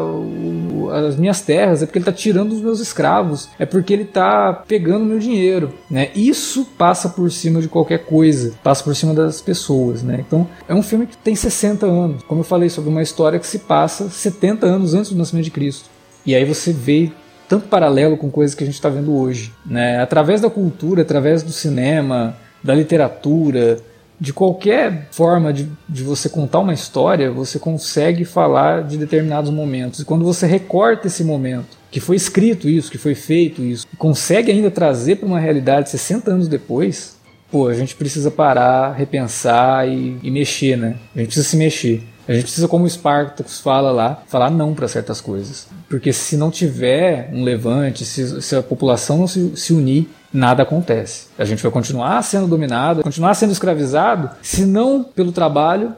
as minhas terras, é porque ele está tirando os meus escravos, é porque ele está pegando meu dinheiro, né? Isso passa por cima de qualquer coisa, passa por cima das pessoas, né? Então, é um filme que tem 60 anos, como eu falei sobre uma história que se passa 70 anos antes do nascimento de Cristo. E aí você vê tanto paralelo com coisas que a gente está vendo hoje, né? Através da cultura, através do cinema, da literatura, de qualquer forma de, de você contar uma história, você consegue falar de determinados momentos. E quando você recorta esse momento, que foi escrito isso, que foi feito isso, e consegue ainda trazer para uma realidade 60 anos depois, pô, a gente precisa parar, repensar e, e mexer, né? A gente precisa se mexer. A gente precisa, como o Spartacus fala lá, falar não para certas coisas. Porque se não tiver um levante, se, se a população não se, se unir, nada acontece. A gente vai continuar sendo dominado, continuar sendo escravizado, se não pelo trabalho,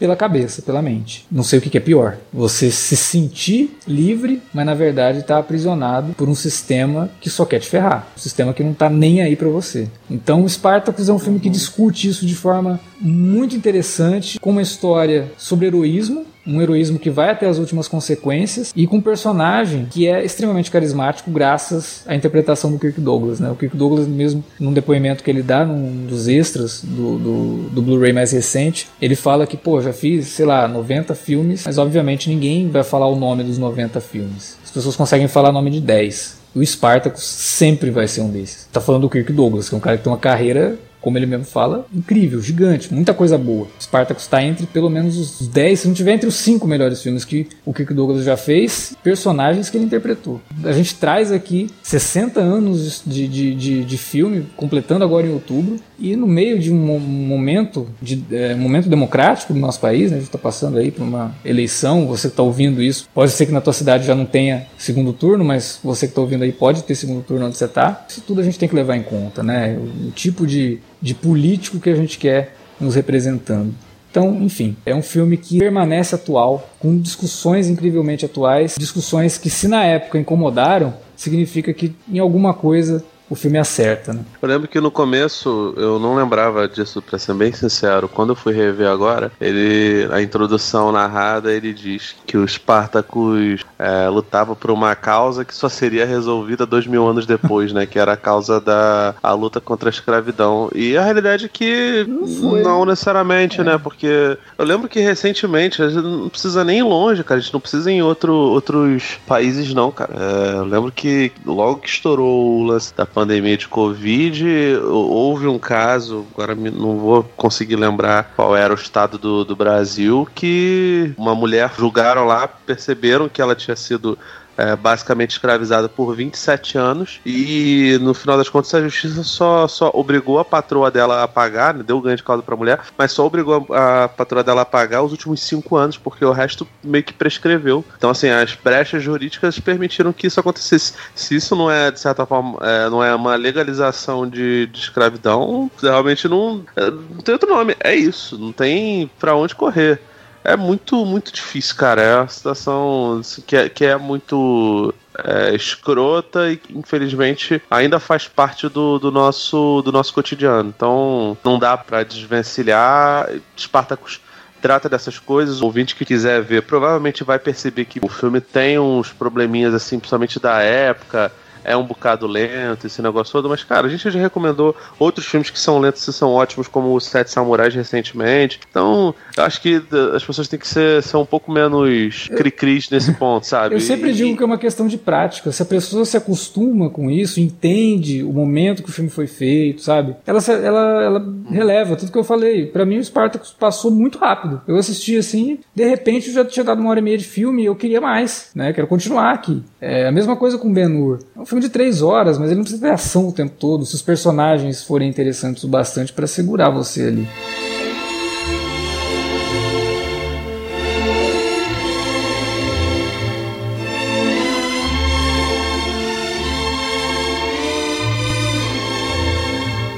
pela cabeça, pela mente. Não sei o que é pior. Você se sentir livre, mas na verdade está aprisionado por um sistema que só quer te ferrar. Um sistema que não está nem aí para você. Então, o Spartacus é um filme que discute isso de forma muito interessante, com uma história sobre heroísmo, um heroísmo que vai até as últimas consequências e com um personagem que é extremamente carismático graças à interpretação do Kirk Douglas. Né? O Kirk Douglas, mesmo num depoimento que ele dá num dos extras do, do, do Blu-ray mais recente, ele fala que, pô, já fiz, sei lá, 90 filmes, mas obviamente ninguém vai falar o nome dos 90 filmes. As pessoas conseguem falar o nome de 10. O Spartacus sempre vai ser um desses. Tá falando do Kirk Douglas, que é um cara que tem uma carreira como ele mesmo fala, incrível, gigante, muita coisa boa. Spartacus está entre pelo menos os 10, se não tiver entre os 5 melhores filmes que o Kirk Douglas já fez, personagens que ele interpretou. A gente traz aqui 60 anos de, de, de, de filme, completando agora em outubro, e no meio de um momento, de, é, momento democrático do nosso país, né, a gente está passando aí por uma eleição, você que está ouvindo isso, pode ser que na tua cidade já não tenha segundo turno, mas você que está ouvindo aí pode ter segundo turno onde você está. Isso tudo a gente tem que levar em conta, né? O, o tipo de de político que a gente quer nos representando. Então, enfim, é um filme que permanece atual, com discussões incrivelmente atuais, discussões que, se na época incomodaram, significa que em alguma coisa o filme acerta, né? Eu lembro que no começo eu não lembrava disso, pra ser bem sincero. Quando eu fui rever agora, ele, a introdução narrada, ele diz que o Spartacus é, lutava por uma causa que só seria resolvida dois mil anos depois, né? Que era a causa da a luta contra a escravidão. E a realidade é que não, não necessariamente, é. né? Porque eu lembro que recentemente, a gente não precisa nem ir longe, cara. A gente não precisa ir em outro, outros países, não, cara. É, eu lembro que logo que estourou o lance da pandemia, pandemia de Covid, houve um caso, agora não vou conseguir lembrar qual era o estado do, do Brasil, que uma mulher julgaram lá, perceberam que ela tinha sido é, basicamente escravizada por 27 anos e no final das contas a justiça só, só obrigou a patroa dela a pagar, né, deu ganho de causa pra mulher, mas só obrigou a, a patroa dela a pagar os últimos cinco anos, porque o resto meio que prescreveu. Então, assim, as brechas jurídicas permitiram que isso acontecesse. Se isso não é, de certa forma, é, não é uma legalização de, de escravidão, realmente não, é, não tem outro nome. É isso, não tem para onde correr. É muito, muito difícil, cara. É uma situação que, é, que é muito é, escrota e que, infelizmente ainda faz parte do, do, nosso, do nosso cotidiano. Então não dá para desvencilhar. Spartacus trata dessas coisas. O ouvinte que quiser ver provavelmente vai perceber que o filme tem uns probleminhas assim, principalmente da época é um bocado lento, esse negócio todo, mas, cara, a gente já recomendou outros filmes que são lentos e são ótimos, como os Sete Samurais recentemente. Então, eu acho que as pessoas têm que ser, ser um pouco menos cri-cris nesse ponto, sabe? Eu sempre e, digo que é uma questão de prática. Se a pessoa se acostuma com isso, entende o momento que o filme foi feito, sabe? Ela, ela, ela releva tudo que eu falei. Para mim, o Spartacus passou muito rápido. Eu assisti assim, de repente eu já tinha dado uma hora e meia de filme e eu queria mais, né? Quero continuar aqui. É a mesma coisa com Ben-Hur. É um filme de três horas, mas ele não precisa ter ação o tempo todo, se os personagens forem interessantes o bastante para segurar você ali.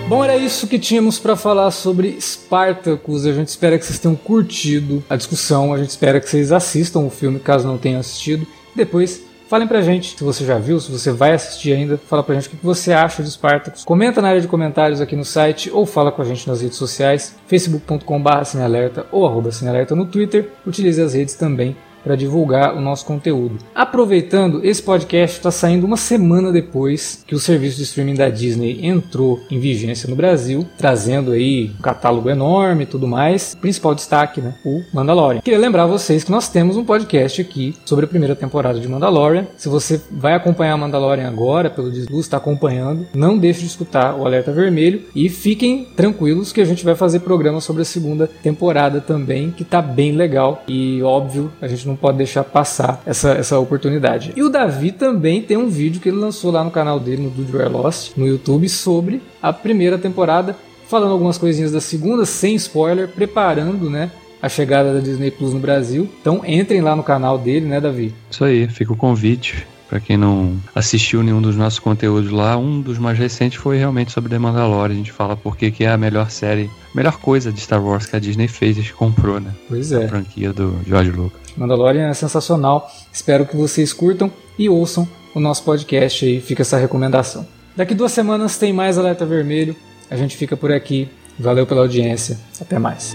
Bom, era isso que tínhamos para falar sobre Spartacus. A gente espera que vocês tenham curtido a discussão. A gente espera que vocês assistam o filme, caso não tenham assistido. Depois Falem pra gente se você já viu, se você vai assistir ainda. Fala pra gente o que você acha de Spartacus. Comenta na área de comentários aqui no site ou fala com a gente nas redes sociais, facebook.com.br ou arroba no Twitter. Utilize as redes também para divulgar o nosso conteúdo. Aproveitando, esse podcast está saindo uma semana depois que o serviço de streaming da Disney entrou em vigência no Brasil, trazendo aí um catálogo enorme e tudo mais. Principal destaque, né? O Mandalorian. Queria lembrar vocês que nós temos um podcast aqui sobre a primeira temporada de Mandalorian. Se você vai acompanhar Mandalorian agora, pelo Disney está acompanhando, não deixe de escutar o Alerta Vermelho e fiquem tranquilos que a gente vai fazer programa sobre a segunda temporada também, que tá bem legal e óbvio, a gente não não pode deixar passar essa, essa oportunidade. E o Davi também tem um vídeo que ele lançou lá no canal dele, no Dude Where Lost, no YouTube, sobre a primeira temporada, falando algumas coisinhas da segunda, sem spoiler, preparando, né? A chegada da Disney Plus no Brasil. Então entrem lá no canal dele, né, Davi? Isso aí, fica o convite. Para quem não assistiu nenhum dos nossos conteúdos lá, um dos mais recentes foi realmente sobre The Mandalorian. A gente fala porque que é a melhor série, melhor coisa de Star Wars que a Disney fez e comprou, né? Pois é. A franquia do George Lucas. Mandalorian é sensacional. Espero que vocês curtam e ouçam o nosso podcast aí. Fica essa recomendação. Daqui duas semanas tem mais Alerta Vermelho. A gente fica por aqui. Valeu pela audiência. Até mais.